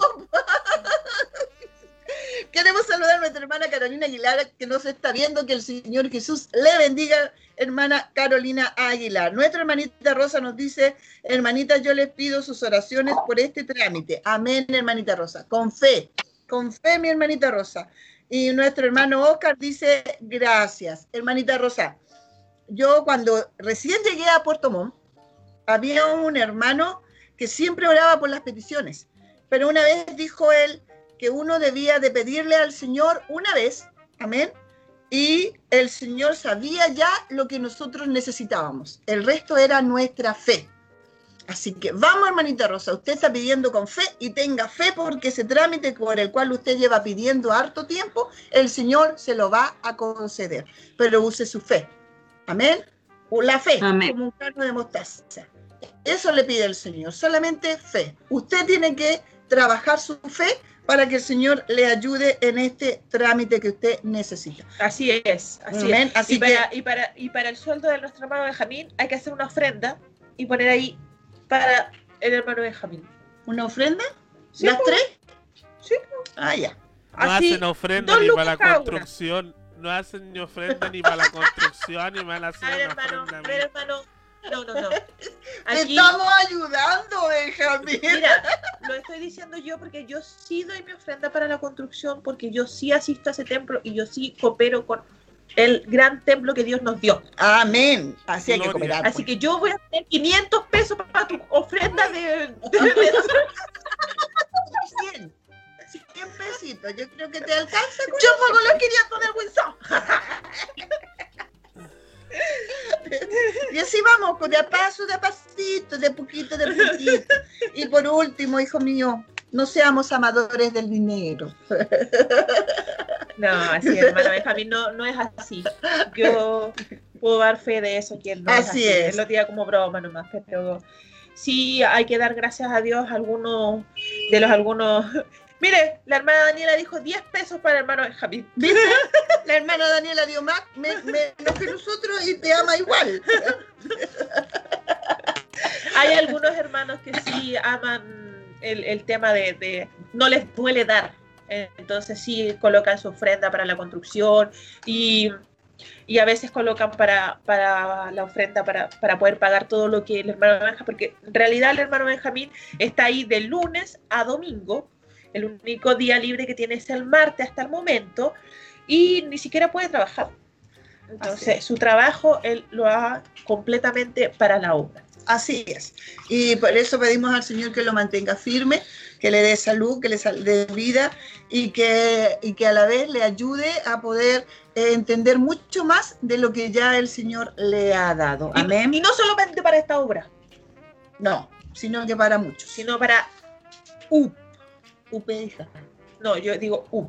Queremos saludar a nuestra hermana Carolina Aguilar, que nos está viendo. Que el Señor Jesús le bendiga, hermana Carolina Aguilar. Nuestra hermanita Rosa nos dice, hermanita, yo les pido sus oraciones por este trámite. Amén, hermanita Rosa. Con fe, con fe, mi hermanita Rosa. Y nuestro hermano Oscar dice, gracias. Hermanita Rosa, yo cuando recién llegué a Puerto Montt, había un hermano que siempre oraba por las peticiones, pero una vez dijo él que uno debía de pedirle al Señor una vez, amén, y el Señor sabía ya lo que nosotros necesitábamos. El resto era nuestra fe. Así que vamos, hermanita Rosa, usted está pidiendo con fe y tenga fe porque ese trámite por el cual usted lleva pidiendo harto tiempo, el Señor se lo va a conceder. Pero use su fe. Amén. La fe, Amén. como un carro de mostaza. Eso le pide el Señor, solamente fe. Usted tiene que trabajar su fe para que el Señor le ayude en este trámite que usted necesita. Así es, así es. y, para, y, para, y para el sueldo de nuestro hermano Benjamín hay que hacer una ofrenda y poner ahí para el hermano Benjamín. ¿Una ofrenda? ¿Las tres? Sí. Ah, ya. No hacen ofrenda ni para la construcción. No hacen ni ofrenda ni para la construcción ni para hacer una hermano, ofrenda. hermano, no, no, no. estamos ayudando, Benjamín. Mira, lo estoy diciendo yo porque yo sí doy mi ofrenda para la construcción, porque yo sí asisto a ese templo y yo sí coopero con el gran templo que Dios nos dio. Amén. Así hay que cooperar. Así pues. que yo voy a tener 500 pesos para tu ofrenda de... de, 100. 100 pesitos. Yo creo que te alcanza. Yo pongo los 500 del Winsor. Y así vamos, de a paso, de a pasito, de poquito, de poquito. Y por último, hijo mío, no seamos amadores del dinero. No, así hermano Benjamín, no, no es así. Yo puedo dar fe de eso, que no así es. Así. lo diga como broma nomás, pero sí hay que dar gracias a Dios algunos de los algunos Mire, la hermana Daniela dijo 10 pesos para el hermano Benjamín. La hermana Daniela dio más menos que nosotros y te ama igual. Hay algunos hermanos que sí aman el, tema de, no les duele dar. Entonces sí colocan su ofrenda para la construcción y, a veces colocan para, para la ofrenda para, para, poder pagar todo lo que el hermano Benjamín, porque en realidad el hermano Benjamín está ahí de lunes a domingo el único día libre que tiene es el martes hasta el momento y ni siquiera puede trabajar. Entonces, su trabajo él lo haga completamente para la obra. Así es. Y por eso pedimos al Señor que lo mantenga firme, que le dé salud, que le dé vida y que, y que a la vez le ayude a poder eh, entender mucho más de lo que ya el Señor le ha dado. Amén. Y, no solamente para esta obra. No, sino que para muchos. Sino para U. hija. No, yo digo U.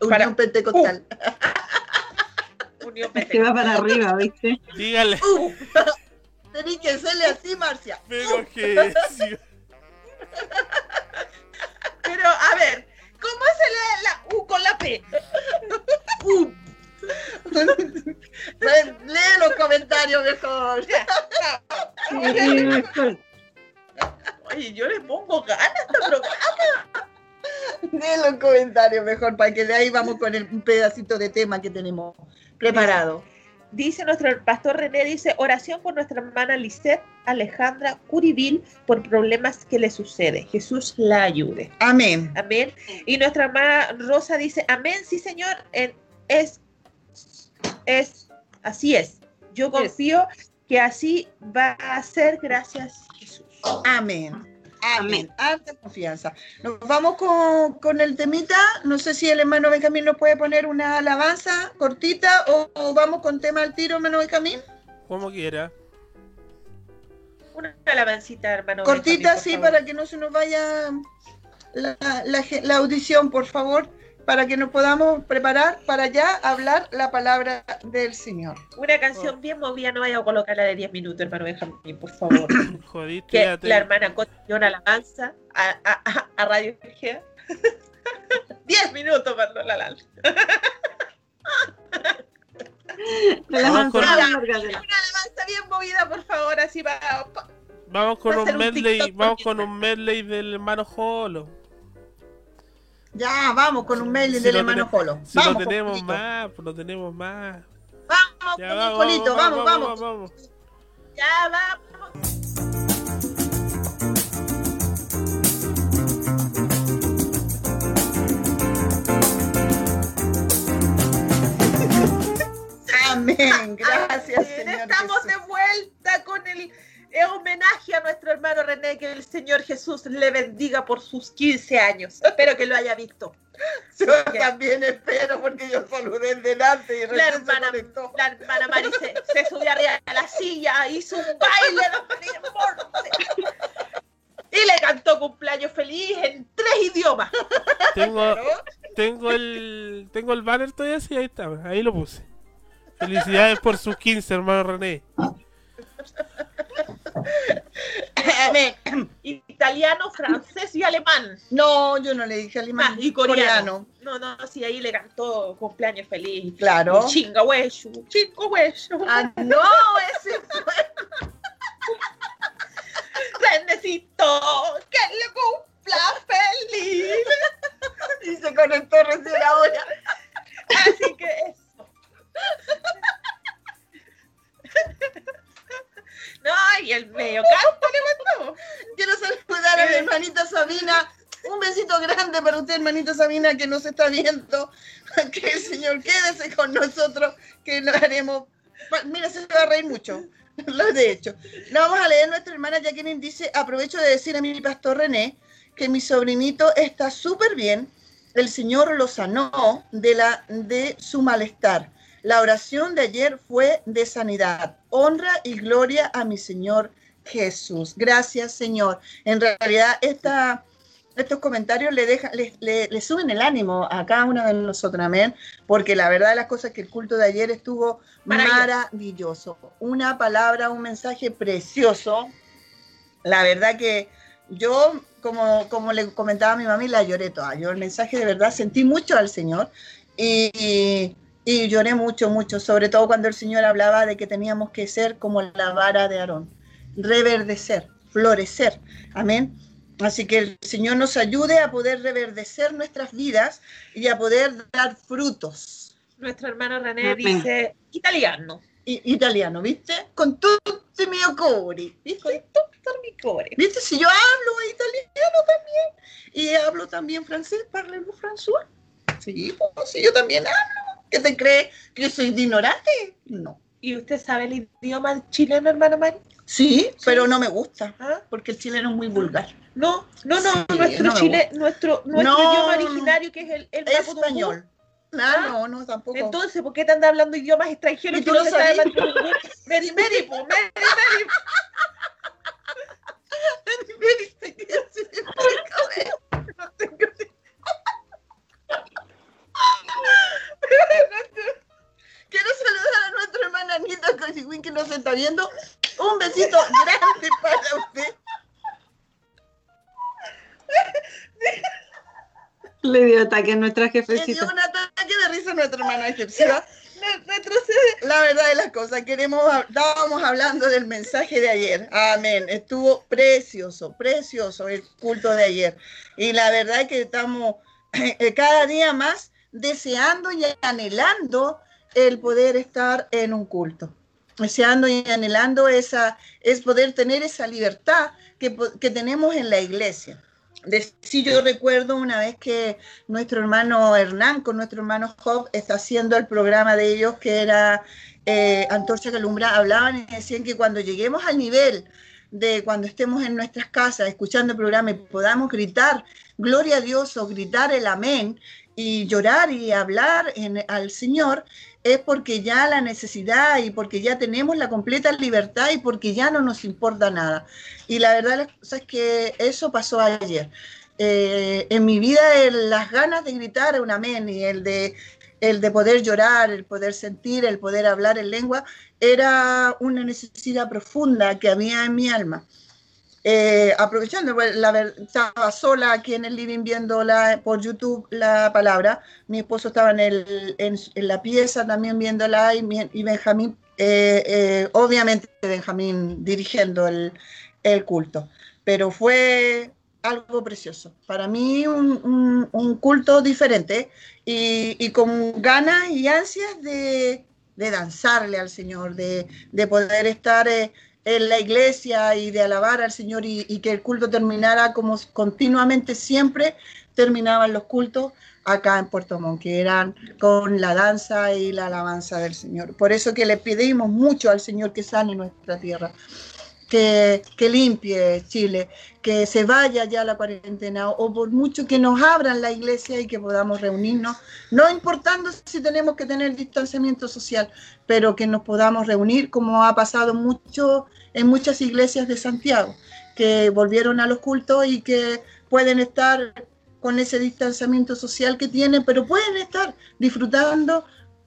Unión Pentecostal. Unión Pentecostal. Que va para arriba, ¿viste? Dígale. Uh. Tenés que hacerle así, Marcia. Pero que Pero, a ver, ¿cómo se lee la U con la P? U. Lee los comentarios mejor. Oye, yo le pongo ganas a este programa. en los comentarios mejor, para que de ahí vamos con el pedacito de tema que tenemos preparado. Dice nuestro pastor René, dice, oración por nuestra hermana Lisette Alejandra Curibil por problemas que le sucede. Jesús la ayude. Amén. Amén. Y nuestra hermana Rosa dice, amén, sí Señor, es, es, así es. Yo confío que así va a ser, gracias. Amén. Amén. Alta confianza. Nos vamos con, el temita. No sé si el hermano Benjamín nos puede poner una alabanza cortita o, vamos con tema al tiro, hermano Benjamín. Como quiera. Una alabancita, hermano. Cortita, sí, para que no se nos vaya la audición, por favor para que nos podamos preparar para ya hablar la palabra del Señor. Una canción bien movida, no vaya a colocarla de 10 minutos, hermano Benjamín, por favor. Jodiste, que la hermana una alabanza a, a, a Radio G. 10 minutos, mandó la lanza. Vamos con una, alabanza bien movida, por favor, así va. Vamos con un medley, vamos con un medley del hermano Jolo. Ya, vamos con un mail del hermano Polo. Si vamos, lo tenemos más, pues lo tenemos más. Vamos, ya, vamos, Polito, vamos, vamos, vamos, Ya, vamos. Amén, gracias. Señor Estamos de vuelta con el es homenaje a nuestro hermano René, que el Señor Jesús le bendiga por sus 15 años. Espero que lo haya visto. Yo también espero, porque yo saludé delante y la hermana, la hermana Mari se, subió arriba a la silla, hizo un baile y le cantó cumpleaños feliz en tres idiomas. Tengo, tengo el tengo el banner todavía así, ahí está, ahí lo puse. Felicidades por sus 15, hermano René. Italiano, francés y alemán. No, yo no le dije alemán. Ah, y coreano. No, no, sí, ahí le cantó cumpleaños feliz. Claro. Chinga hueso, chingo hueso. Ah, no, ese fue. Necesito que le cumpla feliz. Y se conectó recién ahora. Y el medio canto le mandó. Quiero saludar a mi hermanita Sabina. Un besito grande para usted, hermanita Sabina, que nos está viendo. Que el Señor quédese con nosotros, que lo haremos. Mira, se va a reír mucho. Lo de hecho. Lo vamos a leer nuestra hermana Jacqueline dice, aprovecho de decir a mi pastor René que mi sobrinito está súper bien. El Señor lo sanó de, la, de su malestar. La oración de ayer fue de sanidad. Honra y gloria a mi Señor Jesús. Gracias, Señor. En realidad, esta, estos comentarios le, dejan, le, suben el ánimo a cada uno de nosotros, amén. Porque la verdad de las cosas es que el culto de ayer estuvo maravilloso. Una palabra, un mensaje precioso. La verdad que yo, como, como le comentaba a mi mamá, la lloré toda. Yo el mensaje de verdad sentí mucho al Señor. y y lloré mucho, mucho, sobre todo cuando el Señor hablaba de que teníamos que ser como la vara de Aarón, reverdecer, florecer. Amén. Así que el Señor nos ayude a poder reverdecer nuestras vidas y a poder dar frutos. Nuestro hermano René dice italiano. italiano, ¿viste? Con tutto mi mio cuore. ¿Viste? Con mi cuore. ¿Viste? Si yo hablo italiano también y hablo también francés, parlez-vous françois. Sí, pues, si yo también hablo. ¿Qué te cree que yo soy ignorante? No. ¿Y usted sabe el idioma chileno, hermano Mari? Sí, pero no me gusta, ¿Ah? porque el chileno es muy vulgar. No, no, no, nuestro, chile, nuestro, nuestro idioma originario, que es el, el español. No, ¿Ah? no, no, tampoco. Entonces, ¿por qué te anda hablando idiomas extranjeros y tú no sabes Meri, Meri, Meri, Meri. Meri, Meri, No Quiero saludar a nuestra hermana Anita Cosiwin que nos está viendo. Un besito grande para usted. Le dio ataque a nuestra jefecita. Le dio un ataque de risa a nuestra hermana jefecita. La verdad de las cosas, queremos, estábamos hablando del mensaje de ayer. Amén. Estuvo precioso, precioso el culto de ayer. Y la verdad es que estamos eh, cada día más deseando y anhelando el poder estar en un culto. Deseando y anhelando esa, es poder tener esa libertad que, que tenemos en la iglesia. De, sí, yo recuerdo una vez que nuestro hermano Hernán con nuestro hermano Job está haciendo el programa de ellos que era eh, Antorcha Calumbra, hablaban y decían que cuando lleguemos al nivel de cuando estemos en nuestras casas escuchando el programa y podamos gritar gloria a Dios o gritar el amén y llorar y hablar al Señor, es porque ya la necesidad y porque ya tenemos la completa libertad y porque ya no nos importa nada. Y la verdad es que eso pasó ayer. Eh, en mi vida las ganas de gritar un amén y el de, el de poder llorar, el poder sentir, el poder hablar en lengua, era una necesidad profunda que había en mi alma. Eh, aprovechando, la, estaba sola aquí en el living viendo por YouTube la palabra, mi esposo estaba en, el, en, la pieza también viéndola y, y Benjamín, eh, eh, obviamente Benjamín dirigiendo el, el, culto, pero fue algo precioso. Para mí un, un, culto diferente y, y, con ganas y ansias de, de danzarle al Señor, de, de poder estar en la iglesia y de alabar al Señor y, que el culto terminara como continuamente siempre terminaban los cultos acá en Puerto Montt, que eran con la danza y la alabanza del Señor. Por eso que le pedimos mucho al Señor que sane nuestra tierra, que, limpie Chile, que se vaya ya la cuarentena o por mucho que nos abran la iglesia y que podamos reunirnos, no importando si tenemos que tener distanciamiento social, pero que nos podamos reunir como ha pasado mucho en muchas iglesias de Santiago, que volvieron a los cultos y que pueden estar con ese distanciamiento social que tienen, pero pueden estar disfrutando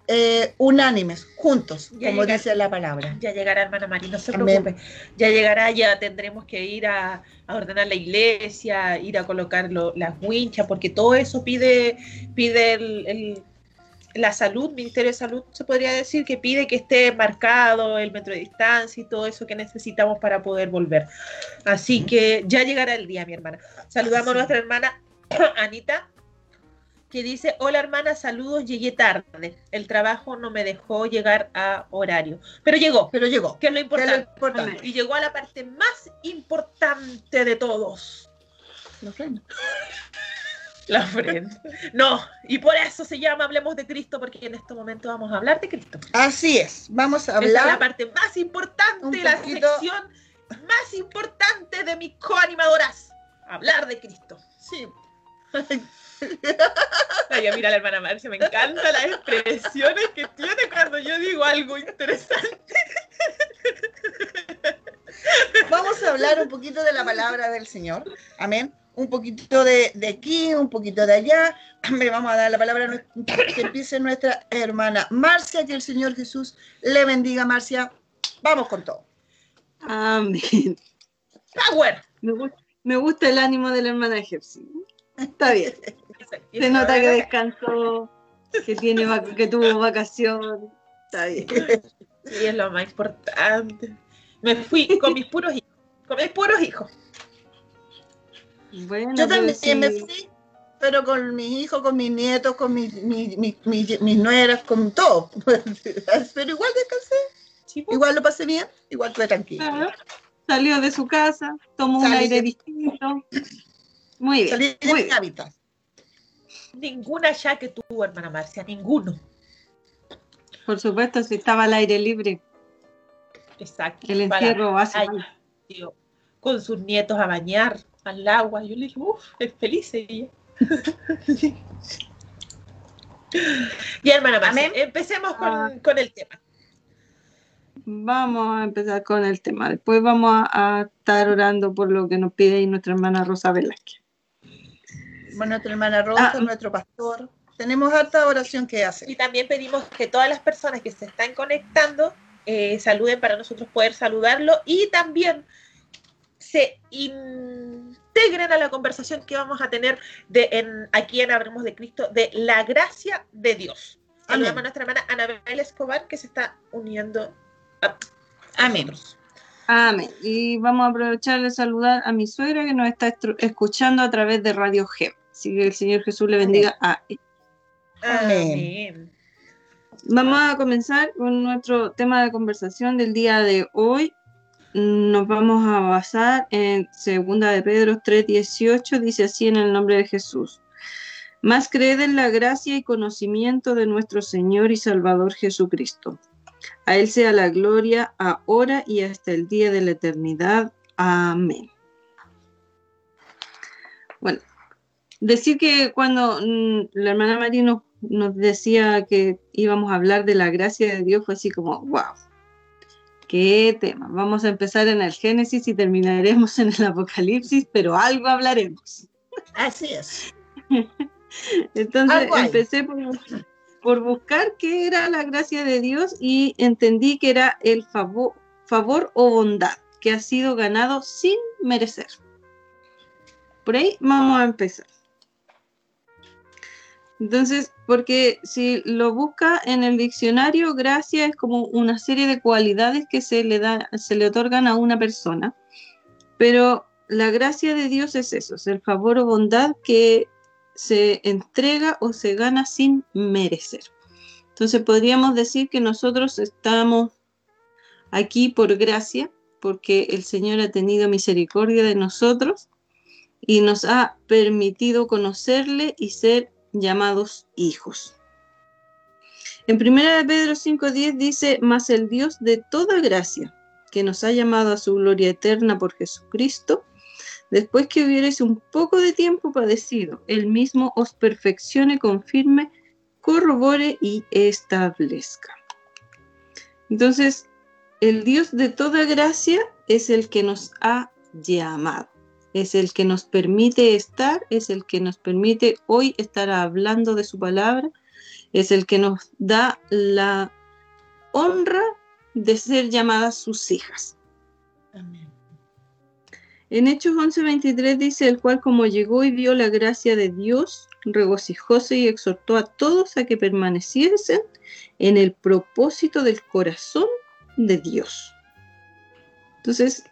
eh, unánimes, juntos, como dice la palabra. Ya llegará, hermana María, no se preocupe. Ya llegará, ya tendremos que ir a, ordenar la iglesia, ir a colocar las winchas, porque todo eso pide, pide el, la salud, Ministerio de Salud, se podría decir, que pide que esté marcado el metro de distancia y todo eso que necesitamos para poder volver. Así que ya llegará el día, mi hermana. Saludamos a nuestra hermana Anita que dice, hola hermana, saludos, llegué tarde. El trabajo no me dejó llegar a horario. Pero llegó. Pero llegó. Que es lo importante. Y llegó a la parte más importante de todos. La ofrenda. La ofrenda. No, y por eso se llama Hablemos de Cristo, porque en este momento vamos a hablar de Cristo. Así es, vamos a hablar. la parte más importante, la sección más importante de mis coanimadoras. Hablar de Cristo. Sí. Ay, mira la hermana Marcia, me encantan las expresiones que tiene cuando yo digo algo interesante. Vamos a hablar un poquito de la palabra del Señor. Amén. Un poquito de, aquí, un poquito de allá. Me vamos a dar la palabra que empiece nuestra hermana Marcia, que el Señor Jesús le bendiga, Marcia. Vamos con todo. Amén. Power. Me gusta, el ánimo de la hermana Jepsi. Está bien. Se nota que descansó, que, tiene, que tuvo vacación. Está bien. Sí, es lo más importante. Me fui con mis puros hijos. Con mis puros hijos. Bueno, Yo también me fui, pero con mis hijos, con mis nietos, con mis, mis, mis, nueras, con todo. pero igual descansé. Pues. Igual lo pasé bien, igual fue tranquilo. Salió de su casa, tomó un aire distinto. Muy bien. Salí de mi hábitat ninguna ya que tuvo, hermana Marcia, ninguno. Por supuesto, si estaba al aire libre. Exacto. El encierro hace Con sus nietos a bañar al agua. Yo le dije, uff, es feliz ella. y hermana Marcia, empecemos ah. con, el tema. Vamos a empezar con el tema. Después vamos a, a estar orando por lo que nos pide nuestra hermana Rosa Velázquez nuestra hermana Rosa, ah. nuestro pastor. Tenemos harta oración que hacer. Y también pedimos que todas las personas que se están conectando eh, saluden para nosotros poder saludarlo y también se integren a la conversación que vamos a tener de, en, aquí en Hablemos de Cristo de la gracia de Dios. Saludamos a nuestra hermana Anabel Escobar que se está uniendo a Amén. Amén. Y vamos a aprovechar de saludar a mi suegra que nos está escuchando a través de Radio G. Así que el Señor Jesús le bendiga. Amén. Vamos a comenzar con nuestro tema de conversación del día de hoy. Nos vamos a basar en segunda de Pedro 3:18, dice así en el nombre de Jesús. Más creed en la gracia y conocimiento de nuestro Señor y Salvador Jesucristo. A Él sea la gloria ahora y hasta el día de la eternidad. Amén. Bueno, decir que cuando mm, la hermana María nos nos decía que íbamos a hablar de la gracia de Dios, fue así como, wow, qué tema. Vamos a empezar en el Génesis y terminaremos en el Apocalipsis, pero algo hablaremos. Así es. Entonces empecé por, por, buscar qué era la gracia de Dios y entendí que era el favor, favor o bondad que ha sido ganado sin merecer. Por ahí vamos a empezar. Entonces, porque si lo busca en el diccionario, gracia es como una serie de cualidades que se le, da, se le otorgan a una persona. Pero la gracia de Dios es eso, es el favor o bondad que se entrega o se gana sin merecer. Entonces podríamos decir que nosotros estamos aquí por gracia, porque el Señor ha tenido misericordia de nosotros y nos ha permitido conocerle y ser llamados hijos. En 1 Pedro 5.10 dice, mas el Dios de toda gracia, que nos ha llamado a su gloria eterna por Jesucristo, después que hubierais un poco de tiempo padecido, él mismo os perfeccione, confirme, corrobore y establezca. Entonces, el Dios de toda gracia es el que nos ha llamado es el que nos permite estar, es el que nos permite hoy estar hablando de su palabra, es el que nos da la honra de ser llamadas sus hijas. Amén. En Hechos 11:23 dice, el cual como llegó y vio la gracia de Dios, regocijóse y exhortó a todos a que permaneciesen en el propósito del corazón de Dios. Entonces,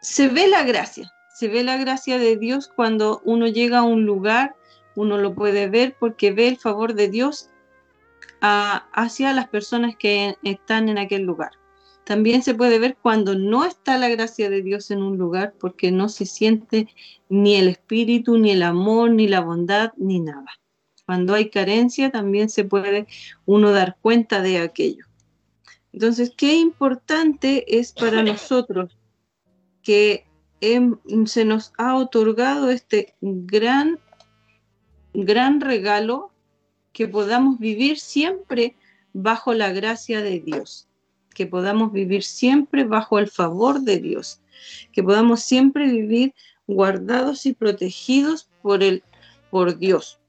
se ve la gracia, se ve la gracia de Dios cuando uno llega a un lugar, uno lo puede ver porque ve el favor de Dios hacia las personas que están en aquel lugar. También se puede ver cuando no está la gracia de Dios en un lugar porque no se siente ni el espíritu, ni el amor, ni la bondad, ni nada. Cuando hay carencia también se puede uno dar cuenta de aquello. Entonces, qué importante es para nosotros que se nos ha otorgado este gran, gran regalo que podamos vivir siempre bajo la gracia de Dios, que podamos vivir siempre bajo el favor de Dios, que podamos siempre vivir guardados y protegidos por, el, por Dios.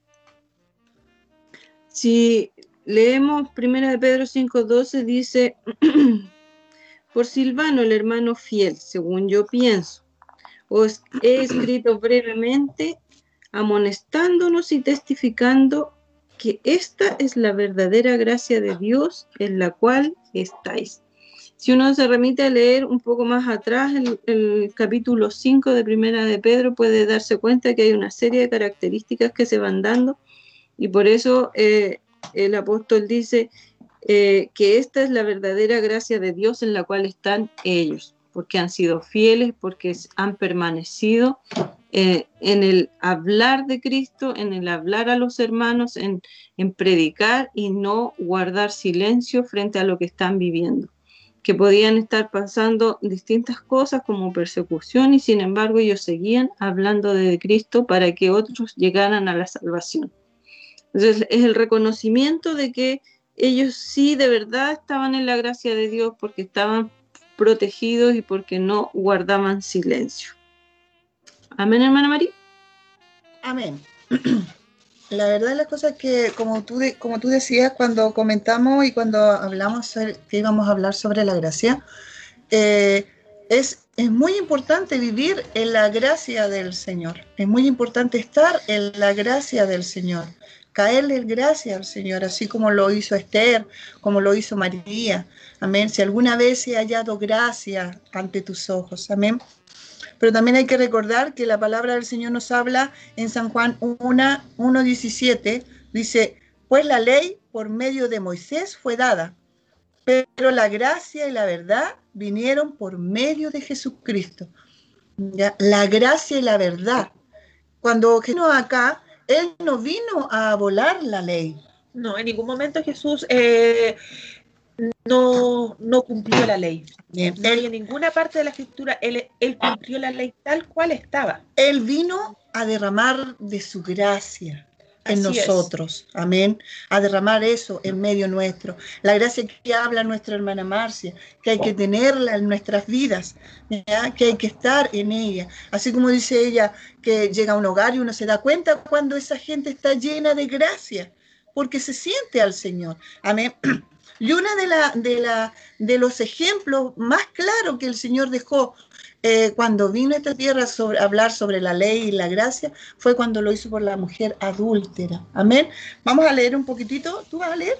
Si leemos 1 de Pedro 5:12 dice por Silvano, el hermano fiel, según yo pienso. Os he escrito brevemente amonestándonos y testificando que esta es la verdadera gracia de Dios en la cual estáis. Si uno se remite a leer un poco más atrás, el, el, capítulo 5 de Primera de Pedro, puede darse cuenta que hay una serie de características que se van dando y por eso eh, el apóstol dice, eh, que esta es la verdadera gracia de Dios en la cual están ellos, porque han sido fieles, porque han permanecido eh, en el hablar de Cristo, en el hablar a los hermanos, en, en predicar y no guardar silencio frente a lo que están viviendo que podían estar pasando distintas cosas como persecución y sin embargo ellos seguían hablando de Cristo para que otros llegaran a la salvación. Entonces es el reconocimiento de que ellos sí de verdad estaban en la gracia de Dios porque estaban protegidos y porque no guardaban silencio. Amén, hermana María. Amén. La verdad de las cosas que, como tú, como tú decías, cuando comentamos y cuando hablamos que íbamos a hablar sobre la gracia, eh, es, es muy importante vivir en la gracia del Señor. Es muy importante estar en la gracia del Señor caerle gracias al Señor, así como lo hizo Esther, como lo hizo María. Amén. Si alguna vez he hallado gracia ante tus ojos. Amén. pero también hay que recordar que la palabra del Señor nos habla en San Juan 1.17, dice, pues la ley por medio de Moisés fue dada, pero la gracia y la verdad vinieron por medio de Jesucristo. La gracia y la verdad. Cuando Jesús acá, Él no vino a volar la ley. No, en ningún momento Jesús eh, no, no cumplió la ley. en ninguna parte de la escritura él, él cumplió la ley tal cual estaba. Él vino a derramar de su gracia en nosotros. Amén. A derramar eso en medio nuestro. La gracia que habla nuestra hermana Marcia, que hay que tenerla en nuestras vidas, que hay que estar en ella. Así como dice ella, que llega a un hogar y uno se da cuenta cuando esa gente está llena de gracia, porque se siente al Señor. Amén. Y uno de, la, de, la, de los ejemplos más claros que el Señor dejó eh, cuando vino a esta tierra sobre, a hablar sobre la ley y la gracia, fue cuando lo hizo por la mujer adúltera. Amén. Vamos a leer un poquitito. ¿Tú vas a leer?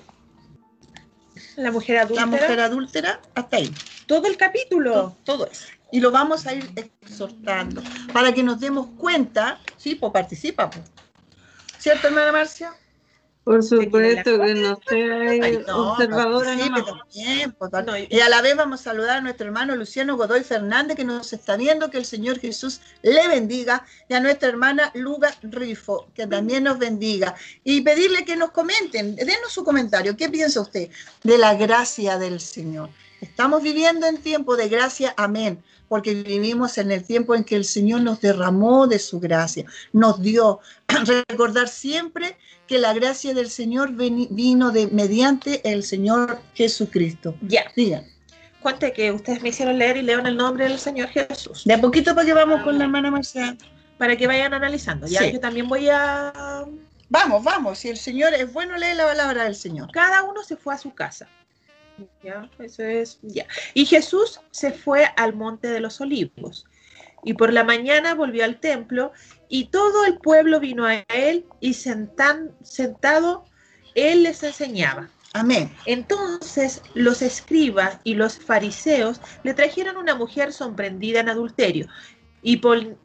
La mujer adúltera. La mujer adúltera, hasta ahí. Todo el capítulo. Todo, eso. Y lo vamos a ir exhortando para que nos demos cuenta. Sí, pues participa. Pues. ¿Cierto, hermana Marcia? Por supuesto que no sea observadora pues, y a la vez vamos a saludar a nuestro hermano Luciano Godoy Fernández que nos está viendo, que el Señor Jesús le bendiga, y a nuestra hermana Luga Rifo, que también nos bendiga. Y pedirle que nos comenten, denos su comentario, ¿qué piensa usted de la gracia del Señor? Estamos viviendo en tiempo de gracia, amén, porque vivimos en el tiempo en que el Señor nos derramó de su gracia, nos dio. Recordar siempre que la gracia del Señor vino de, mediante el Señor Jesucristo. Ya. Digan. Cuente que ustedes me hicieron leer y leo en el nombre del Señor Jesús. De a poquito para que vamos con la hermana Marcela. Para que vayan analizando. Ya yo también voy a... Vamos, vamos. Si el Señor es bueno, lee la palabra del Señor. Cada uno se fue a su casa. Ya, eso es, ya. Y Jesús se fue al monte de los olivos. Y por la mañana volvió al templo y todo el pueblo vino a él y sentado él les enseñaba. Amén. Entonces los escribas y los fariseos le trajeron una mujer sorprendida en adulterio y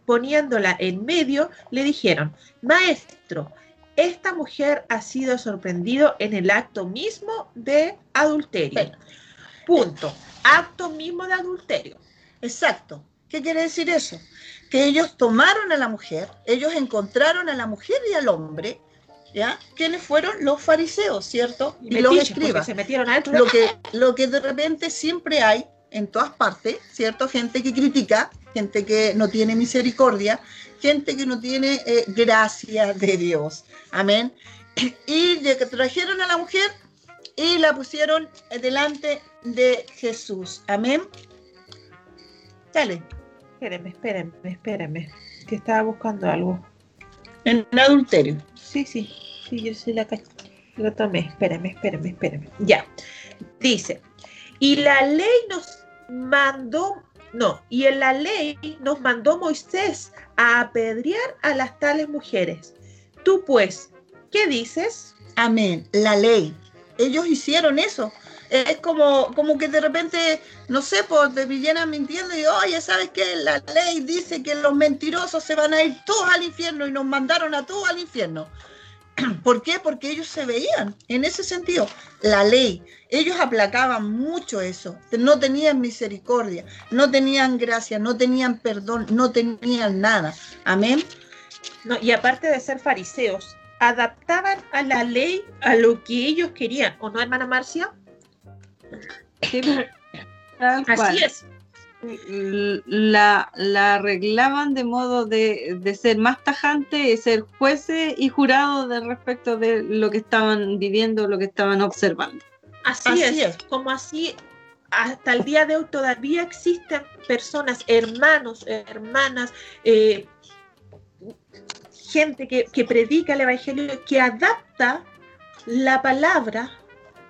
poniéndola en medio le dijeron, Maestro, esta mujer ha sido sorprendido en el acto mismo de adulterio. Punto. Acto mismo de adulterio. Exacto. ¿Qué quiere decir eso? Que ellos tomaron a la mujer, ellos encontraron a la mujer y al hombre, ¿ya? ¿Quiénes fueron? Los fariseos, ¿cierto? Y, los escribas. Se metieron a lo que, lo que de repente siempre hay en todas partes, ¿cierto? Gente que critica, gente que no tiene misericordia, gente que no tiene eh, gracia de Dios. Amén. Y trajeron a la mujer y la pusieron delante de Jesús. Amén. Dale. Espérenme, espérenme, espérenme. Que estaba buscando algo. En adulterio. Sí, sí. Sí, yo sí la lo tomé. Espérenme, espérenme, espérenme. Ya. Dice. Y la ley nos mandó no, y en la ley nos mandó Moisés a apedrear a las tales mujeres. Tú pues, ¿qué dices? Amén, la ley. Ellos hicieron eso. Es como, como que de repente, no sé, pues te vinieran mintiendo y, oye, ¿sabes qué? La ley dice que los mentirosos se van a ir todos al infierno y nos mandaron a todos al infierno. ¿Por qué? Porque ellos se veían en ese sentido. La ley, ellos aplacaban mucho eso, no tenían misericordia, no tenían gracia, no tenían perdón, no tenían nada. Amén. No, y aparte de ser fariseos, adaptaban a la ley a lo que ellos querían, ¿o no, hermana Marcia? Así es la, la arreglaban de modo de, ser más tajante, de ser jueces y jurados de respecto de lo que estaban viviendo, lo que estaban observando. Así, es, como así hasta el día de hoy todavía existen personas, hermanos, hermanas, eh, gente que, que predica el Evangelio, que adapta la palabra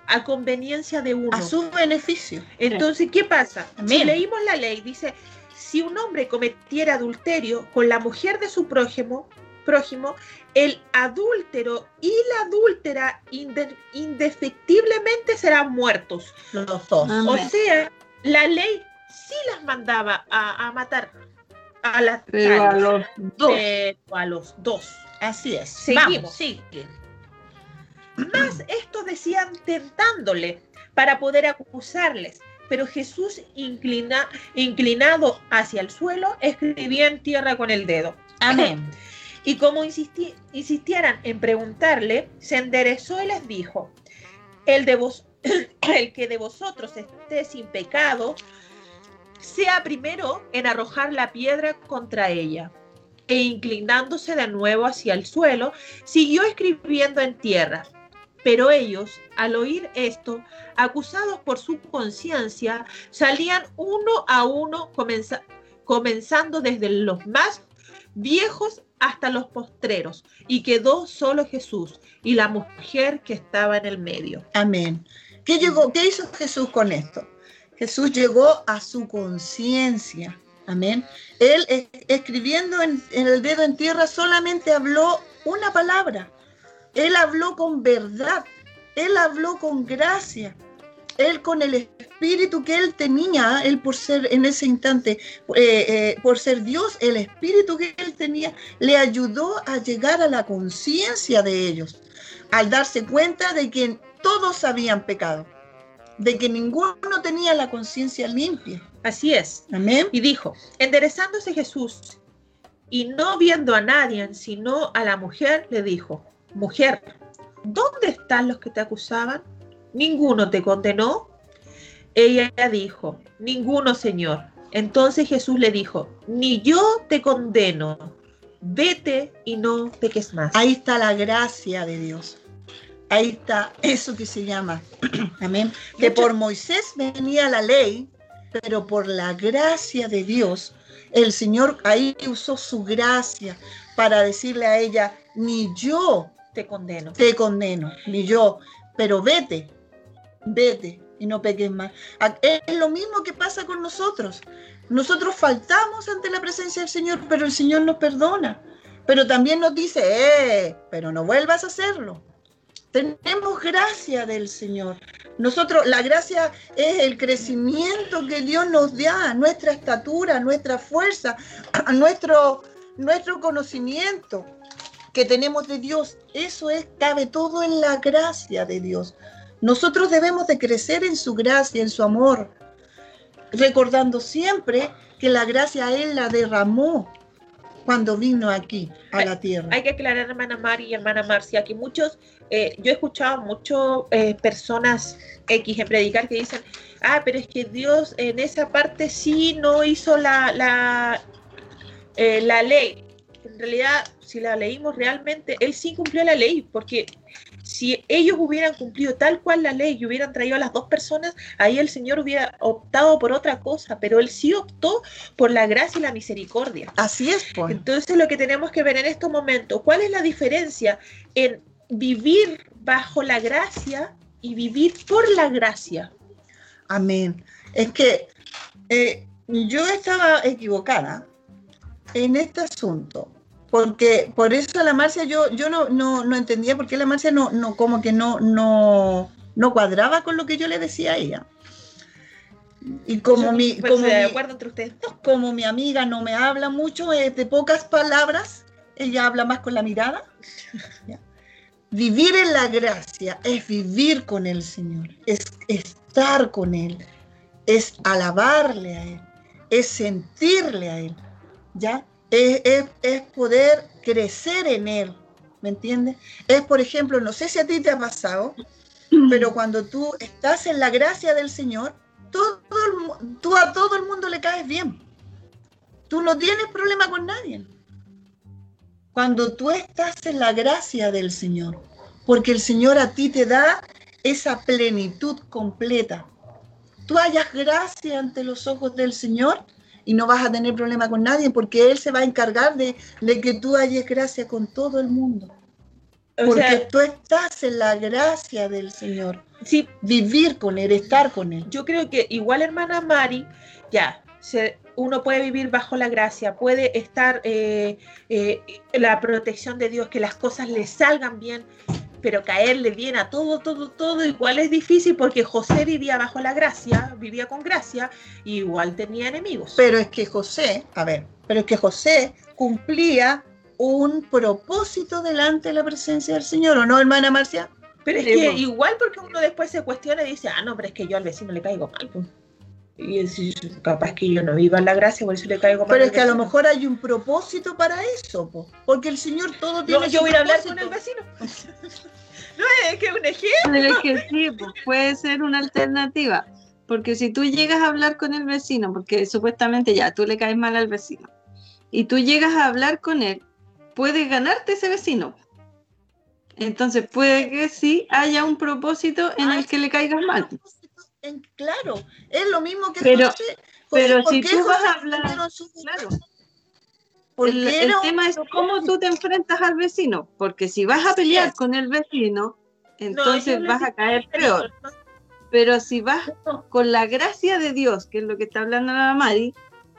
a conveniencia de uno. A su beneficio. Entonces, ¿qué pasa? Si leímos la ley, dice, si un hombre cometiera adulterio con la mujer de su prójimo, prójimo el adúltero y la adúltera indefectiblemente serán muertos. Los dos. O sea, la ley sí las mandaba a, matar a, las a los dos. a los dos. Así es. Seguimos. sigue. Más estos decían tentándole para poder acusarles, pero Jesús inclina, inclinado hacia el suelo escribía en tierra con el dedo. Amén. Y como insistieran en preguntarle, se enderezó y les dijo, el, de vos, el que de vosotros esté sin pecado, sea primero en arrojar la piedra contra ella. E inclinándose de nuevo hacia el suelo, siguió escribiendo en tierra. Pero ellos, al oír esto, acusados por su conciencia, salían uno a uno, comenzando desde los más viejos hasta los postreros, y quedó solo Jesús y la mujer que estaba en el medio. Amén. ¿Qué, hizo Jesús con esto? Jesús llegó a su conciencia. Amén. Él escribiendo en, el dedo en tierra solamente habló una palabra. Él habló con verdad. Él habló con gracia. Él con el espíritu que él tenía, él por ser en ese instante, eh, eh, por ser Dios, el espíritu que él tenía, le ayudó a llegar a la conciencia de ellos, al darse cuenta de que todos habían pecado de que ninguno tenía la conciencia limpia. Así es. Amén. Y dijo, enderezándose Jesús y no viendo a nadie, sino a la mujer, le dijo, mujer, ¿dónde están los que te acusaban? ¿Ninguno te condenó? Ella dijo, ninguno, Señor. Entonces Jesús le dijo, ni yo te condeno, vete y no peques más. Ahí está la gracia de Dios. Ahí está eso que se llama, amén, que por Moisés venía la ley, pero por la gracia de Dios, el Señor ahí usó su gracia para decirle a ella, ni yo te condeno, te condeno, ni yo, pero vete, vete y no peques más. Es lo mismo que pasa con nosotros. Nosotros faltamos ante la presencia del Señor, pero el Señor nos perdona. Pero también nos dice, eh, pero no vuelvas a hacerlo. Tenemos gracia del Señor. Nosotros, la gracia es el crecimiento que Dios nos da, nuestra estatura, nuestra fuerza, nuestro, nuestro conocimiento que tenemos de Dios. Eso es, cabe todo en la gracia de Dios. Nosotros debemos de crecer en su gracia, en su amor, recordando siempre que la gracia Él la derramó cuando vino aquí a la tierra. Hay que aclarar, hermana Mari y hermana Marcia, que muchos, eh, yo he escuchado muchas eh, personas X en predicar que dicen, ah, pero es que Dios en esa parte sí no hizo la, la, eh, la ley. En realidad, si la leímos realmente, Él sí cumplió la ley, porque si ellos hubieran cumplido tal cual la ley y hubieran traído a las dos personas, ahí el Señor hubiera optado por otra cosa, pero Él sí optó por la gracia y la misericordia. Así es, pues. Entonces lo que tenemos que ver en estos momentos, ¿cuál es la diferencia en vivir bajo la gracia y vivir por la gracia? Amén. Es que eh, yo estaba equivocada en este asunto porque por eso la Marcia yo, yo no, no, entendía por qué la Marcia no, no como que no, no, no cuadraba con lo que yo le decía a ella. Y como mi, como de acuerdo entre ustedes como mi amiga no me habla mucho, es de pocas palabras, ella habla más con la mirada. Vivir en la gracia es vivir con el Señor, es estar con Él, es alabarle a Él, es sentirle a Él. ¿Ya? Es, poder crecer en Él, ¿me entiendes? Es, por ejemplo, no sé si a ti te ha pasado, pero cuando tú estás en la gracia del Señor, todo tú a todo el mundo le caes bien. Tú no tienes problema con nadie. Cuando tú estás en la gracia del Señor, porque el Señor a ti te da esa plenitud completa. Tú hayas gracia ante los ojos del Señor y no vas a tener problema con nadie porque Él se va a encargar de, que tú hayas gracia con todo el mundo. Porque tú estás en la gracia del Señor. Sí. Vivir con Él, estar con Él. Yo creo que igual, hermana Mari, ya, uno puede vivir bajo la gracia, puede estar eh, eh, la protección de Dios, que las cosas le salgan bien, pero caerle bien a todo, todo, todo, igual es difícil porque José vivía bajo la gracia, vivía con gracia, y igual tenía enemigos. Pero es que José, a ver, pero es que José cumplía un propósito delante de la presencia del Señor, ¿o no, hermana Marcia? Pero es que igual porque uno después se cuestiona y dice, ah, no, pero es que yo al vecino le caigo mal. Pues". Y es, capaz que yo no viva en la gracia, por eso le caigo mal. Pero es que a lo mejor hay un propósito para eso, porque el Señor todo tiene. No, yo voy a hablar con el vecino. no es que un ejemplo. que sí, puede ser una alternativa. Porque si tú llegas a hablar con el vecino, porque supuestamente ya tú le caes mal al vecino, y tú llegas a hablar con él, puedes ganarte ese vecino. Entonces puede que sí haya un propósito en el que le caigas mal. Claro, es lo mismo que pero, pero si tú vas a hablar, claro. El, el tema es cómo tú te enfrentas al vecino, porque si vas a pelear con el vecino, entonces vas a caer peor. Pero si vas con la gracia de Dios, que es lo que está hablando la Mari,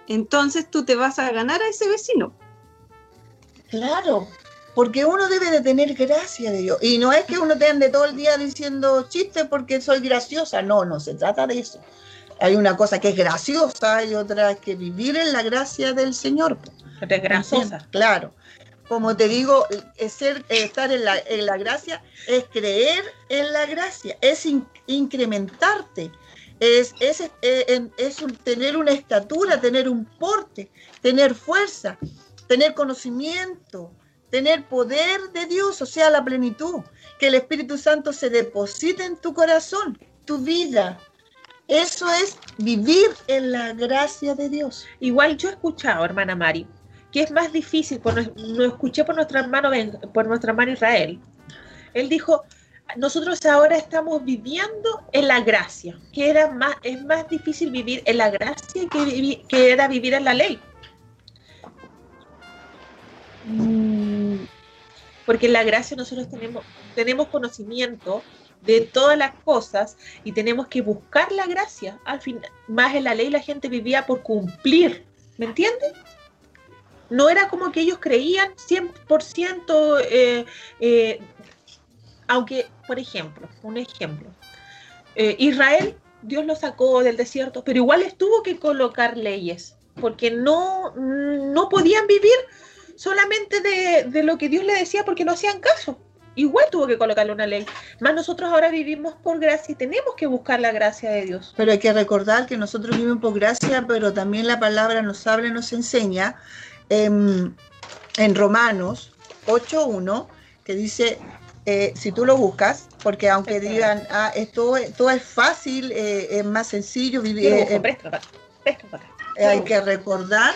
entonces tú te vas a ganar a ese vecino. Claro, porque uno debe de tener gracia de Dios. Y no es que uno te ande todo el día diciendo chistes porque soy graciosa. No, no se trata de eso. Hay una cosa que es graciosa y otra que vivir en la gracia del Señor. Es graciosa. Claro. Como te digo, es ser, estar en la, en la, gracia es creer en la gracia, es incrementarte, es, es, es, es tener una estatura, tener un porte, tener fuerza, tener conocimiento, tener poder de Dios, o sea, la plenitud, que el Espíritu Santo se deposite en tu corazón, tu vida. Eso es vivir en la gracia de Dios. Igual yo he escuchado, hermana Mari, que es más difícil, por, lo escuché por nuestro hermano por nuestro hermano Israel. Él dijo, nosotros ahora estamos viviendo en la gracia, que era más, es más difícil vivir en la gracia que, que era vivir en la ley. Mm, porque en la gracia nosotros tenemos, tenemos conocimiento de todas las cosas y tenemos que buscar la gracia. Al final, más en la ley la gente vivía por cumplir, ¿me entienden? No era como que ellos creían 100%, eh, eh, aunque, por ejemplo, un ejemplo, eh, Israel, Dios lo sacó del desierto, pero igual les tuvo que colocar leyes, porque no, no podían vivir solamente de, lo que Dios le decía porque no hacían caso. Igual tuvo que colocarle una ley. Más nosotros ahora vivimos por gracia y tenemos que buscar la gracia de Dios. Pero hay que recordar que nosotros vivimos por gracia, pero también la palabra nos habla y nos enseña en, en Romanos 8.1, que dice, eh, si tú lo buscas, porque aunque digan, ah, esto, todo es fácil, eh, es más sencillo vivir. Eh, hay que recordar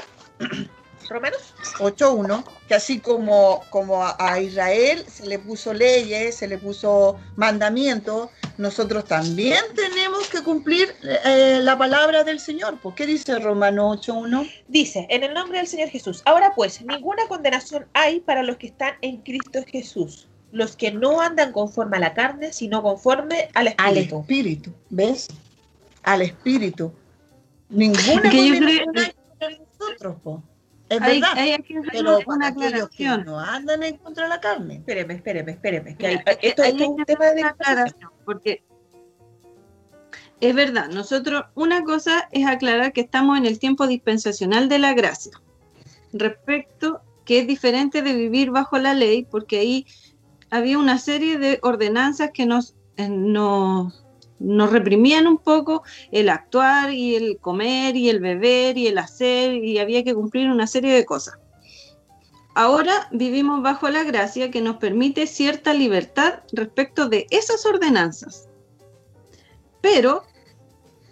Romanos 8.1, que así como, como a Israel se le puso leyes, se le puso mandamientos, nosotros también tenemos que cumplir eh, la palabra del Señor. ¿Por qué dice Romano 8.1? Dice, en el nombre del Señor Jesús. Ahora pues, ninguna condenación hay para los que están en Cristo Jesús, los que no andan conforme a la carne, sino conforme al Espíritu. Al Espíritu, ¿ves? Al Espíritu. Ninguna condenación hay para nosotros, po. Es hay, verdad, hay pero una aclaración. no andan en contra de la carne. Espéreme, espéreme, espéreme. Que esto, es un tema de aclaración, porque es verdad, nosotros, una cosa es aclarar que estamos en el tiempo dispensacional de la gracia, respecto que es diferente de vivir bajo la ley, porque ahí había una serie de ordenanzas que nos, eh, nos nos reprimían un poco el actuar y el comer y el beber y el hacer y había que cumplir una serie de cosas. Ahora vivimos bajo la gracia que nos permite cierta libertad respecto de esas ordenanzas. Pero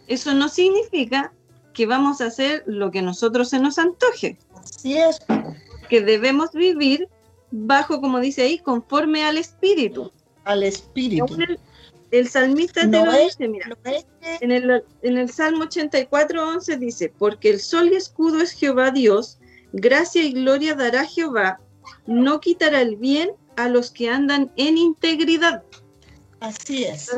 eso no significa que vamos a hacer lo que nosotros se nos antoje. Así es. Que debemos vivir bajo, como dice ahí, conforme al espíritu. Al espíritu. El salmista te lo dice, mira, en, el, en el Salmo 84, 11 dice, porque el sol y escudo es Jehová Dios, gracia y gloria dará Jehová, no quitará el bien a los que andan en integridad. Así es.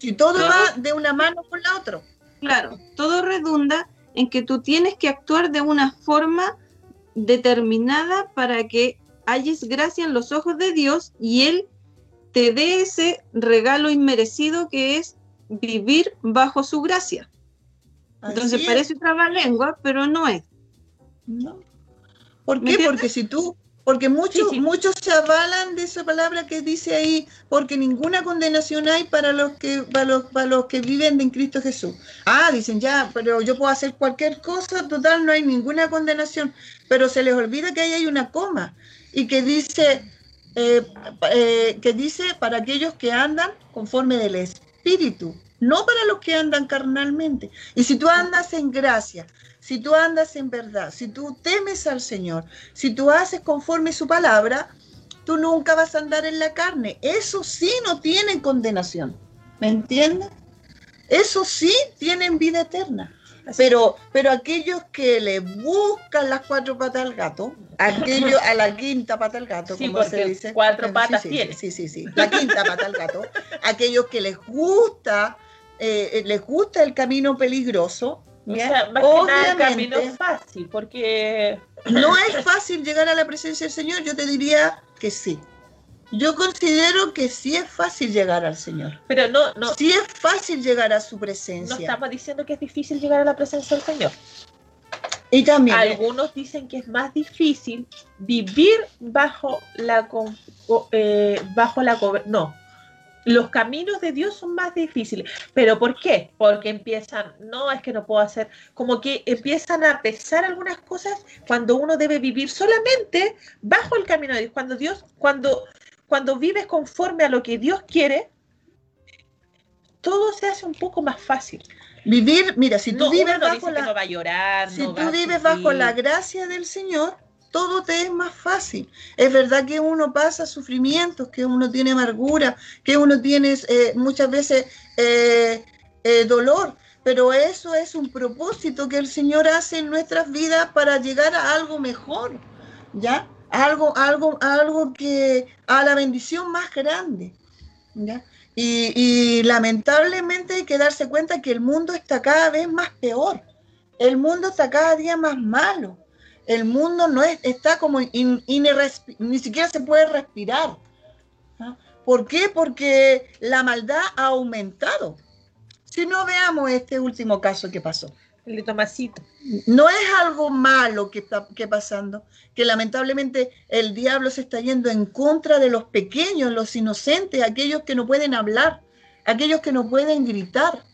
y todo, va de una mano con la otra. Claro, todo redunda en que tú tienes que actuar de una forma determinada para que hayas gracia en los ojos de Dios y Él te dé ese regalo inmerecido que es vivir bajo su gracia. Entonces parece lengua, pero no es. No. ¿Por qué? Porque si tú, porque muchos, muchos se avalan de esa palabra que dice ahí, porque ninguna condenación hay para los que, para los, para los que viven en Cristo Jesús. Ah, dicen ya, pero yo puedo hacer cualquier cosa, total, no hay ninguna condenación. Pero se les olvida que ahí hay una coma y que dice, eh, eh, que dice para aquellos que andan conforme del Espíritu, no para los que andan carnalmente. Y si tú andas en gracia, si tú andas en verdad, si tú temes al Señor, si tú haces conforme su palabra, tú nunca vas a andar en la carne. Eso sí no tiene condenación. ¿Me entiendes? Eso sí tienen vida eterna. Pero, pero aquellos que le buscan las cuatro patas al gato, aquellos a la quinta pata al gato, como se dice. Cuatro patas sí, tiene. Sí, sí, sí, la quinta pata al gato. aquellos que les gusta, eh, les gusta el camino peligroso. O sea, más que nada el camino fácil, porque no es fácil llegar a la presencia del Señor. Yo te diría que sí. Yo considero que sí es fácil llegar al Señor. Pero no, no. Sí es fácil llegar a su presencia. No estamos diciendo que es difícil llegar a la presencia del Señor. Y también. Algunos dicen que es más difícil vivir bajo la eh, bajo la no. Los caminos de Dios son más difíciles. ¿Pero por qué? Porque empiezan, no, es que no puedo hacer, como que empiezan a pesar algunas cosas cuando uno debe vivir solamente bajo el camino de Dios. Cuando Dios, cuando cuando vives conforme a lo que Dios quiere, todo se hace un poco más fácil. Vivir, mira, si tú vives bajo la, va a llorar, si tú vives bajo la gracia del Señor, todo te es más fácil. Es verdad que uno pasa sufrimientos, que uno tiene amargura, que uno tiene eh, muchas veces eh, eh, dolor, pero eso es un propósito que el Señor hace en nuestras vidas para llegar a algo mejor, ¿ya? Algo, algo, algo que a la bendición más grande. Y, lamentablemente hay que darse cuenta que el mundo está cada vez más peor. El mundo está cada día más malo. El mundo no es, está como ni siquiera se puede respirar. ¿Por qué? Porque la maldad ha aumentado. Si no veamos este último caso que pasó. El de Tomasito. No es algo malo que está que pasando, que lamentablemente el diablo se está yendo en contra de los pequeños, los inocentes, aquellos que no pueden hablar, aquellos que no pueden gritar.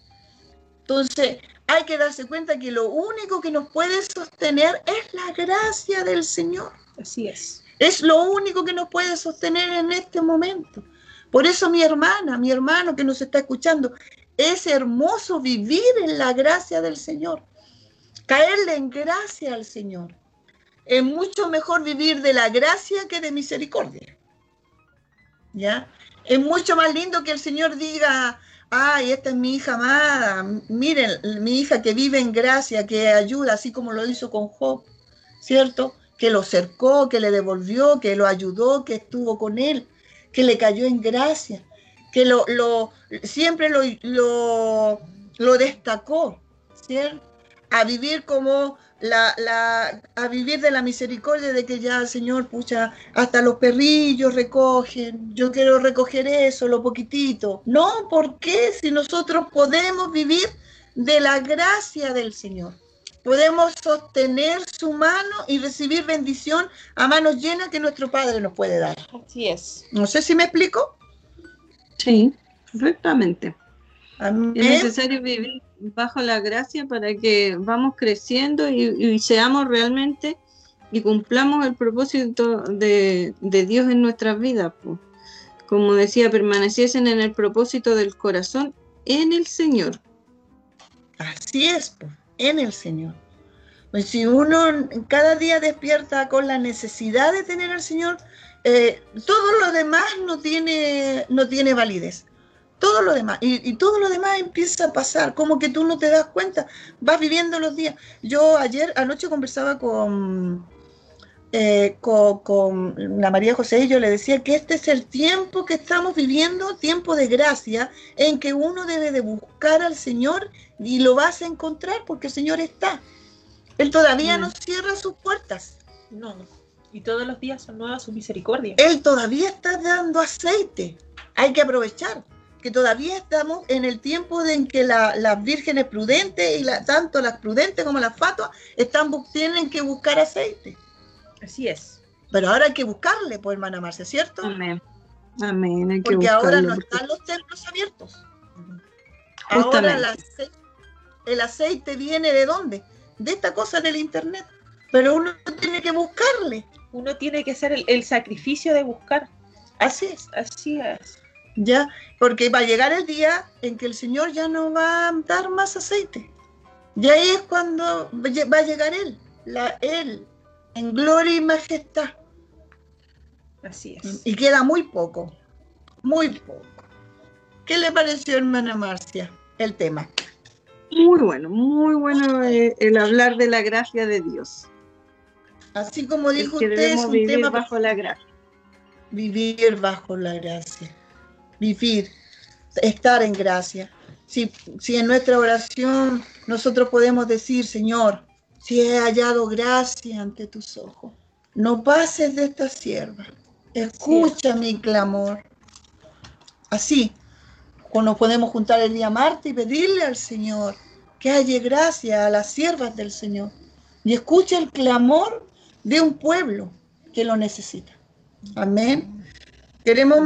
Entonces, hay que darse cuenta que lo único que nos puede sostener es la gracia del Señor. Así es. Es lo único que nos puede sostener en este momento. Por eso mi hermana, mi hermano que nos está escuchando, es hermoso vivir en la gracia del Señor, caerle en gracia al Señor. Es mucho mejor vivir de la gracia que de misericordia. ¿Ya? Es mucho más lindo que el Señor diga, ay, esta es mi hija amada, miren, mi hija que vive en gracia, que ayuda, así como lo hizo con Job, ¿cierto? Que lo cercó, que le devolvió, que lo ayudó, que estuvo con él, que le cayó en gracia que lo, lo siempre lo, lo, lo, destacó, ¿cierto? A vivir como la, la, a vivir de la misericordia de que ya, Señor, pucha, hasta los perrillos recogen, yo quiero recoger eso, lo poquitito. No, ¿por qué? Si nosotros podemos vivir de la gracia del Señor. Podemos sostener su mano y recibir bendición a manos llenas que nuestro Padre nos puede dar. Así es. No sé si me explico. Sí, correctamente. Es necesario vivir bajo la gracia para que vamos creciendo y, seamos realmente y cumplamos el propósito de, Dios en nuestras vidas. Como decía, permaneciesen en el propósito del corazón en el Señor. Así es, en el Señor. Pues si uno cada día despierta con la necesidad de tener al Señor, eh, todo lo demás no tiene, no tiene validez. Todo lo demás. Y, todo lo demás empieza a pasar, como que tú no te das cuenta, vas viviendo los días. Yo ayer, anoche conversaba con, eh, con, la María José y yo le decía que este es el tiempo que estamos viviendo, tiempo de gracia, en que uno debe de buscar al Señor y lo vas a encontrar porque el Señor está. Él todavía no cierra sus puertas. No y todos los días son nuevas su misericordia. Él todavía está dando aceite. hay que aprovechar que todavía estamos en el tiempo en que las vírgenes prudentes y tanto las prudentes como las fatuas están, tienen que buscar aceite. Así es. Pero ahora hay que buscarle, pues hermana Marcia, ¿cierto? Amén. Amén. porque ahora no están los templos abiertos. Ahora el aceite, viene de dónde? De esta cosa del internet. Pero uno tiene que buscarle. Uno tiene que hacer el sacrificio de buscar. Así es. Así es. ¿ya? Porque va a llegar el día en que el Señor ya no va a dar más aceite. Y ahí es cuando va a llegar Él, la, Él, en gloria y majestad. Así es. Y queda muy poco, muy poco. ¿Qué le pareció, hermana Marcia, el tema? Muy bueno, muy bueno eh, el hablar de la gracia de Dios. Así como dijo usted, es un vivir bajo la gracia. Vivir bajo la gracia vivir, estar en gracia. Si, si en nuestra oración nosotros podemos decir, Señor, si he hallado gracia ante tus ojos, no pases de esta sierva, escucha mi clamor. Así, cuando podemos juntar el día Marte y pedirle al Señor que halle gracia a las siervas del Señor y escuche el clamor de un pueblo que lo necesita. Amén. Queremos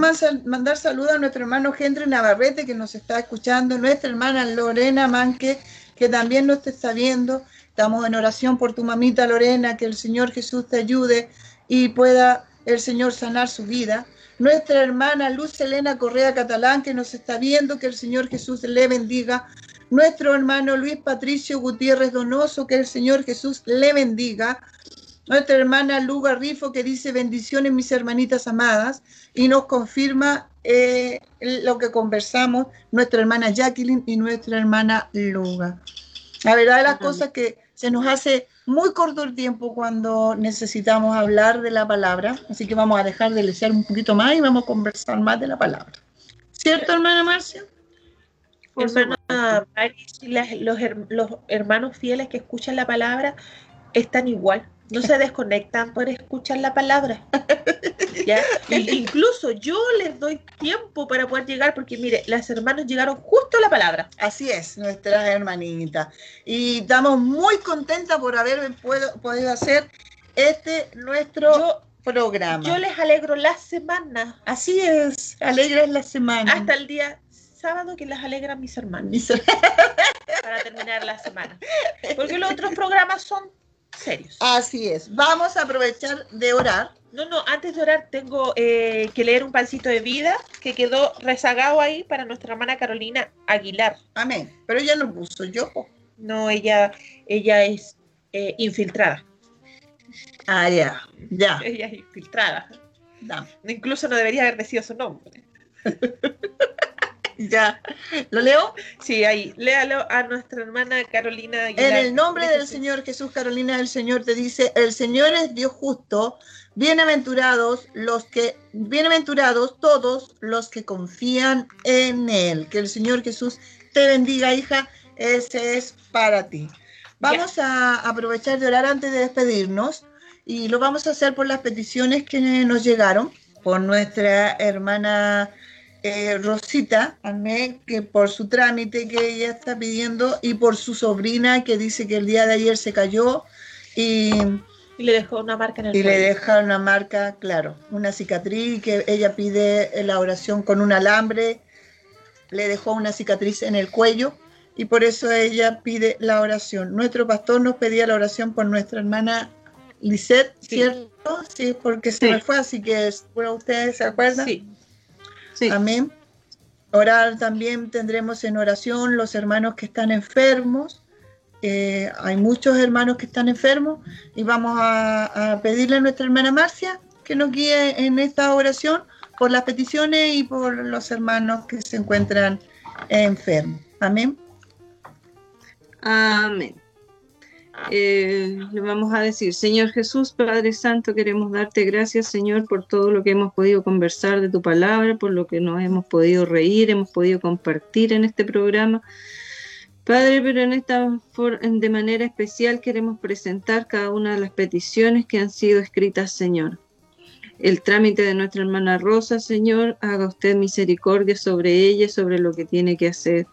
mandar saludos a nuestro hermano Henry Navarrete que nos está escuchando, nuestra hermana Lorena Manque que también nos está viendo. Estamos en oración por tu mamita Lorena, que el Señor Jesús te ayude y pueda el Señor sanar su vida. Nuestra hermana Luz Elena Correa Catalán que nos está viendo, que el Señor Jesús le bendiga. Nuestro hermano Luis Patricio Gutiérrez Donoso, que el Señor Jesús le bendiga nuestra hermana Luga Rifo que dice bendiciones mis hermanitas amadas y nos confirma eh, lo que conversamos nuestra hermana Jacqueline y nuestra hermana Luga. La verdad de las cosas que se nos hace muy corto el tiempo cuando necesitamos hablar de la palabra, así que vamos a dejar de leer un poquito más y vamos a conversar más de la palabra. ¿Cierto, hermana Marcia? Hermana los, los hermanos fieles que escuchan la palabra están igual no se desconectan por escuchar la palabra. ¿Ya? incluso yo les doy tiempo para poder llegar, porque mire, las hermanas llegaron justo a la palabra. Así es, nuestras hermanitas. Y estamos muy contentas por haber podido hacer este nuestro programa. Yo les alegro la semana. Así es, alegras la semana. Hasta el día sábado que les alegran mis hermanos. para terminar la semana. Porque los otros programas son serios. Así es. Vamos a aprovechar de orar. No, no, antes de orar tengo eh, que leer un pancito de vida que quedó rezagado ahí para nuestra hermana Carolina Aguilar. Amén. Pero ella no puso yo. No, ella, ella es eh, infiltrada. Ah, ya, ya. Ella es infiltrada. Incluso no debería haber decidido su nombre. Ya. ¿Lo leo? Sí, ahí. Léalo a nuestra hermana Carolina. En el nombre del Señor Jesús, Carolina del Señor te dice, el Señor es Dios justo, bienaventurados los que, bienaventurados todos los que confían en Él. Que el Señor Jesús te bendiga, hija. Ese es para ti. Vamos a aprovechar de orar antes de despedirnos y lo vamos a hacer por las peticiones que nos llegaron por nuestra hermana eh, Rosita, que por su trámite que ella está pidiendo y por su sobrina que dice que el día de ayer se cayó y, le dejó una marca en el y le deja una marca, claro, una cicatriz que ella pide la oración con un alambre, le dejó una cicatriz en el cuello y por eso ella pide la oración. Nuestro pastor nos pedía la oración por nuestra hermana Lisette, ¿cierto? Sí, porque se me fue, así que bueno, ustedes se acuerdan. Sí. Amén. Orar también tendremos en oración los hermanos que están enfermos. Eh, hay muchos hermanos que están enfermos y vamos a, pedirle a nuestra hermana Marcia que nos guíe en esta oración por las peticiones y por los hermanos que se encuentran enfermos. Amén. Amén. Eh, le vamos a decir, Señor Jesús, Padre Santo, queremos darte gracias, Señor, por todo lo que hemos podido conversar de tu palabra, por lo que nos hemos podido reír, hemos podido compartir en este programa. Padre, pero en esta de manera especial queremos presentar cada una de las peticiones que han sido escritas, Señor. el trámite de nuestra hermana Rosa, Señor, haga usted misericordia sobre ella, sobre lo que tiene que hacer.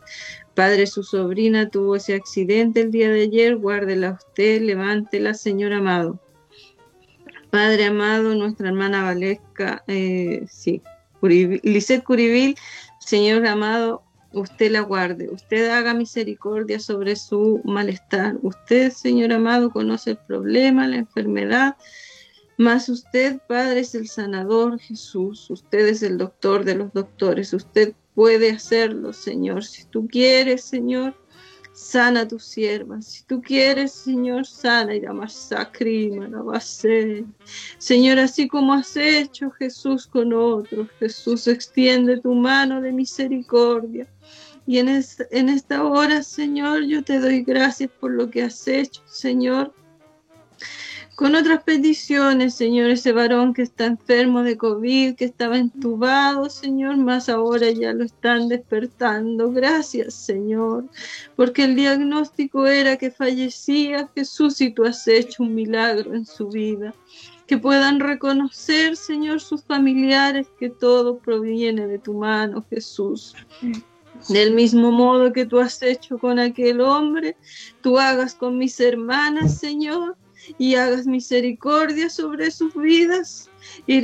Padre, su sobrina tuvo ese accidente el día de ayer, guárdela usted, levántela, Señor amado. Padre amado, nuestra hermana Valesca, eh, sí, Curibil, Señor amado, usted la guarde, usted haga misericordia sobre su malestar. Usted, Señor amado, conoce el problema, la enfermedad, mas usted, Padre, es el sanador, Jesús, usted es el doctor de los doctores, usted puede hacerlo, Señor. Si tú quieres, Señor, sana a tu sierva. Si tú quieres, Señor, sana y ser. Señor, así como has hecho Jesús con otros, Jesús, extiende tu mano de misericordia. Y en, en esta hora, Señor, yo te doy gracias por lo que has hecho, Señor con otras peticiones, Señor, ese varón que está enfermo de COVID, que estaba entubado, Señor, más ahora ya lo están despertando. Gracias, Señor, porque el diagnóstico era que fallecía Jesús y tú has hecho un milagro en su vida. Que puedan reconocer, Señor, sus familiares, que todo proviene de tu mano, Jesús. Del mismo modo que tú has hecho con aquel hombre, tú hagas con mis hermanas, Señor, y hagas misericordia sobre sus vidas. Y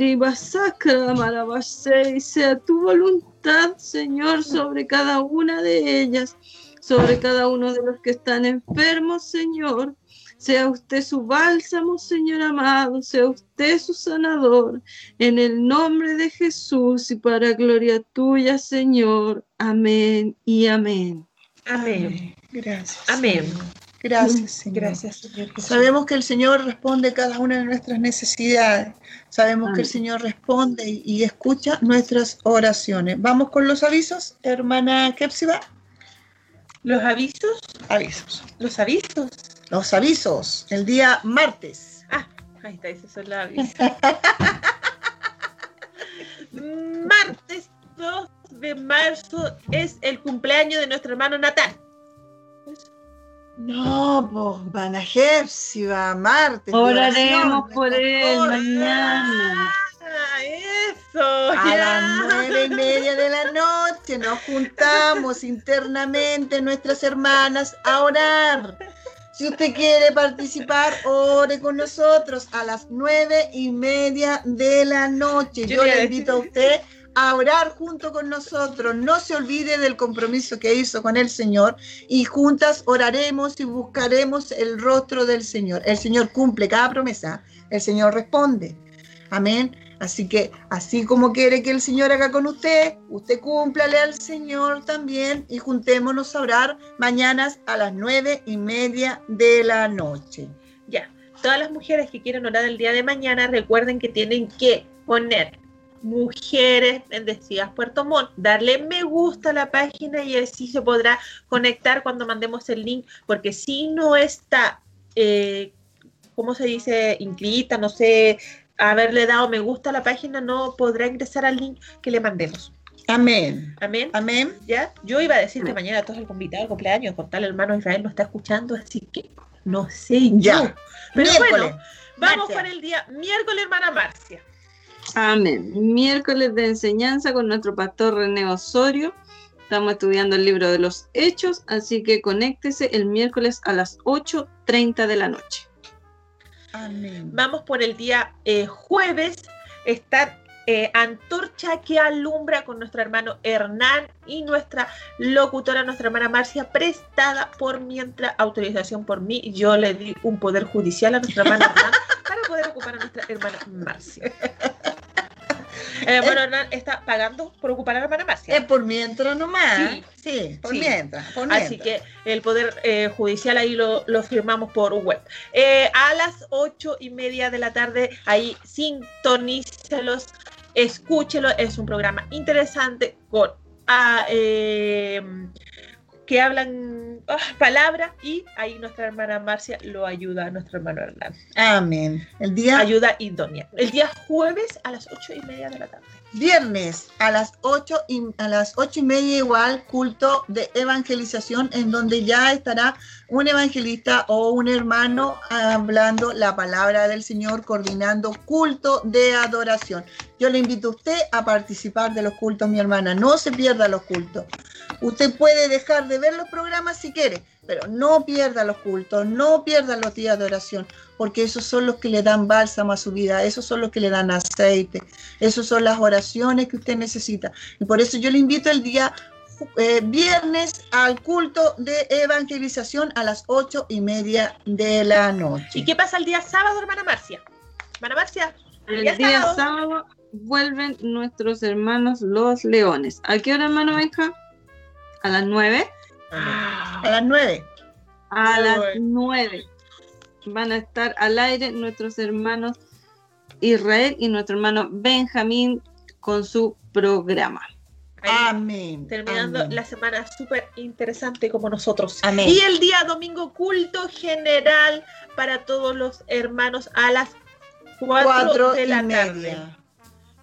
sea tu voluntad, Señor, sobre cada una de ellas, sobre cada uno de los que están enfermos, Señor. Sea usted su bálsamo, Señor amado, sea usted su sanador, en el nombre de Jesús y para gloria tuya, Señor. Amén y amén. Amén. Gracias. Amén. Gracias, Señor. Gracias, Señor. Sabemos que el Señor responde cada una de nuestras necesidades. Sabemos que el Señor responde y, escucha nuestras oraciones. Vamos con los avisos, hermana Kepsiba. ¿Los avisos? Avisos. ¿Los avisos? Los avisos. El día martes. Ah, ahí está, esos son los avisos. martes 2 de marzo es el cumpleaños de nuestro hermano Natal. No, pues van a va martes. Oraremos por él mañana. Ah, eso. A las nueve y media de la noche nos juntamos internamente nuestras hermanas a orar. Si usted quiere participar, ore con nosotros a las nueve y media de la noche. Yo, Yo le invito a usted a orar junto con nosotros. No se olvide del compromiso que hizo con el Señor y juntas oraremos y buscaremos el rostro del Señor. El Señor cumple cada promesa, el Señor responde. Amén. Así que así como quiere que el Señor haga con usted, usted cúmplale al Señor también y juntémonos a orar mañanas a las nueve y media de la noche. Ya, todas las mujeres que quieren orar el día de mañana, recuerden que tienen que poner Mujeres Bendecidas Puerto Montt. Darle me gusta a la página y así se podrá conectar cuando mandemos el link, porque si no está, eh, ¿cómo se dice? Inscrita, no sé, haberle dado me gusta a la página, no podrá ingresar al link que le mandemos. Amén. Amén. Amén. ¿Ya? Yo iba a decir que mañana todos el convitado al cumpleaños, con tal hermano Israel no está escuchando, así que no sé ya. Pero bueno, vamos para el día miércoles, hermana Marcia. Amén. Miércoles de enseñanza con nuestro pastor René Osorio. Estamos estudiando el libro de los Hechos, así que conéctese el miércoles a las 8.30 de la noche. Amén. Vamos por el día eh, jueves. Está eh, Antorcha que alumbra con nuestro hermano Hernán y nuestra locutora, nuestra hermana Marcia, prestada por mientras autorización por mí. Yo le di un poder judicial a nuestra hermana Hernán para poder ocupar a nuestra hermana Marcia. Eh, bueno, Hernán está pagando por ocupar a la hermana Marcia. Es por mientras nomás. Sí, por, Mientras, Así que el Poder eh, Judicial ahí lo, firmamos por web. Eh, a las ocho y media de la tarde, ahí sintonícelos, escúchelo. Es un programa interesante con. Ah, que hablan ah, palabra y ahí nuestra hermana Marcia lo ayuda a nuestro hermano Hernán. Amén. El día... Ayuda idónea. El día jueves a las ocho y media de la tarde. Viernes a las ocho y, a las ocho y media igual culto de evangelización en donde ya estará un evangelista o un hermano hablando la palabra del Señor, coordinando culto de adoración. Yo le invito a usted a participar de los cultos, mi hermana. No se pierda los cultos. Usted puede dejar de ver los programas si quiere, pero no pierda los cultos, no pierda los días de oración, porque esos son los que le dan bálsamo a su vida, esos son los que le dan aceite, esos son las oraciones que usted necesita. Y por eso yo le invito el día eh, viernes al culto de evangelización a las ocho y media de la noche. ¿Y qué pasa el día sábado, hermana Marcia? Hermana Marcia. El, día, sábado. vuelven nuestros hermanos los leones. ¿A qué hora, hermano hija? ¿A las nueve? A las nueve. A las nueve. Van a estar al aire nuestros hermanos Israel y nuestro hermano Benjamín con su programa. Amén. Terminando la semana súper interesante como nosotros. Amén. Y el día domingo culto general para todos los hermanos a las 4 de la tarde.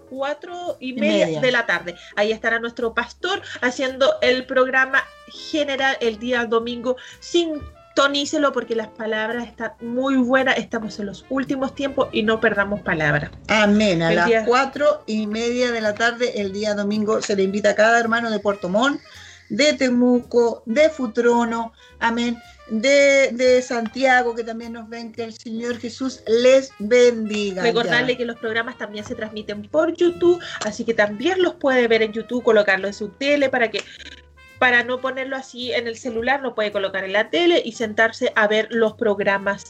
4 y, media, de la tarde. Ahí estará nuestro pastor haciendo el programa general el día domingo. Sintonícelo porque las palabras están muy buenas. Estamos en los últimos tiempos y no perdamos palabras. Amén. A las 4 y media de la tarde el día domingo se le invita a cada hermano de Puerto Montt, de Temuco, de Futrono. Amén de, Santiago, que también nos ven, que el Señor Jesús les bendiga. Recordarle que los programas también se transmiten por YouTube, así que también los puede ver en YouTube, colocarlo en su tele para que para no ponerlo así en el celular, lo puede colocar en la tele y sentarse a ver los programas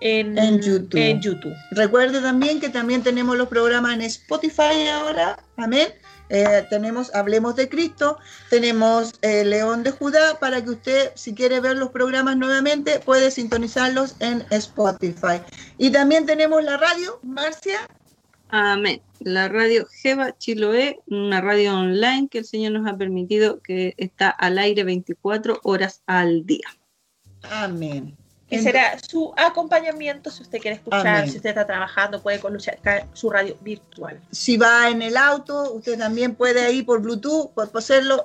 en, YouTube. en YouTube. Recuerde también que también tenemos los programas en Spotify ahora, amén. Eh, tenemos Hablemos de Cristo, tenemos eh, León de Judá, para que usted, si quiere ver los programas nuevamente, puede sintonizarlos en Spotify. Y también tenemos la radio, Marcia. Amén. La radio Jeva Chiloé, una radio online que el Señor nos ha permitido que está al aire 24 horas al día. Amén que será su acompañamiento si usted quiere escuchar, si usted está trabajando, puede colocar su radio virtual. Si va en el auto, usted también puede ir por Bluetooth, hacerlo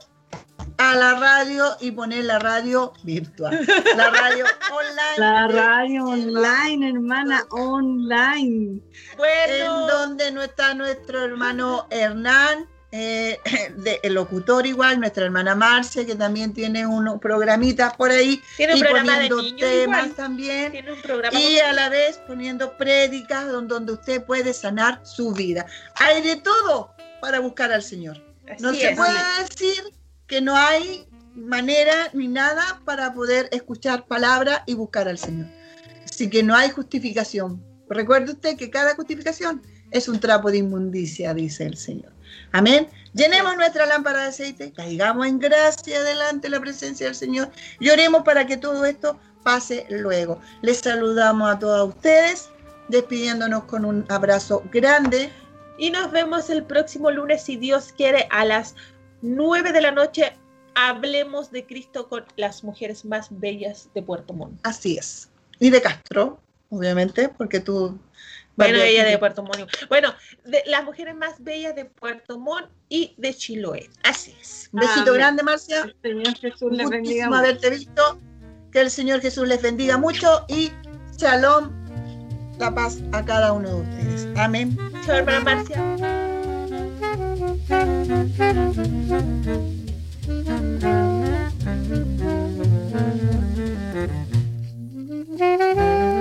a la radio y poner la radio virtual. La radio online. La radio online, hermana, online. Bueno. En donde no está nuestro hermano Hernán eh, de, el locutor igual, nuestra hermana Marcia, que también tiene unos programitas por ahí. Tiene un programa de temas también. y a la vez poniendo prédicas donde, usted puede sanar su vida. Hay de todo para buscar al Señor. no se puede decir que no hay manera ni nada para poder escuchar palabra y buscar al Señor. Así que no hay justificación. Recuerde usted que cada justificación es un trapo de inmundicia, dice el Señor. Amén. Llenemos nuestra lámpara de aceite, caigamos en gracia delante de la presencia del Señor y oremos para que todo esto pase luego. Les saludamos a todos ustedes, despidiéndonos con un abrazo grande. Y nos vemos el próximo lunes, si Dios quiere, a las 9 de la noche. Hablemos de Cristo con las mujeres más bellas de Puerto Montt. Así es. Y de Castro, obviamente, porque tú bueno, ella de Puerto Montt. Bueno, las mujeres más bellas de Puerto Montt y de Chiloé. Así es. Un besito grande, Marcia. El Señor Jesús les bendiga. Mucho. visto. Que el Señor Jesús les bendiga mucho y shalom, la paz a cada uno de ustedes. Amén. Chao, hermana Marcia.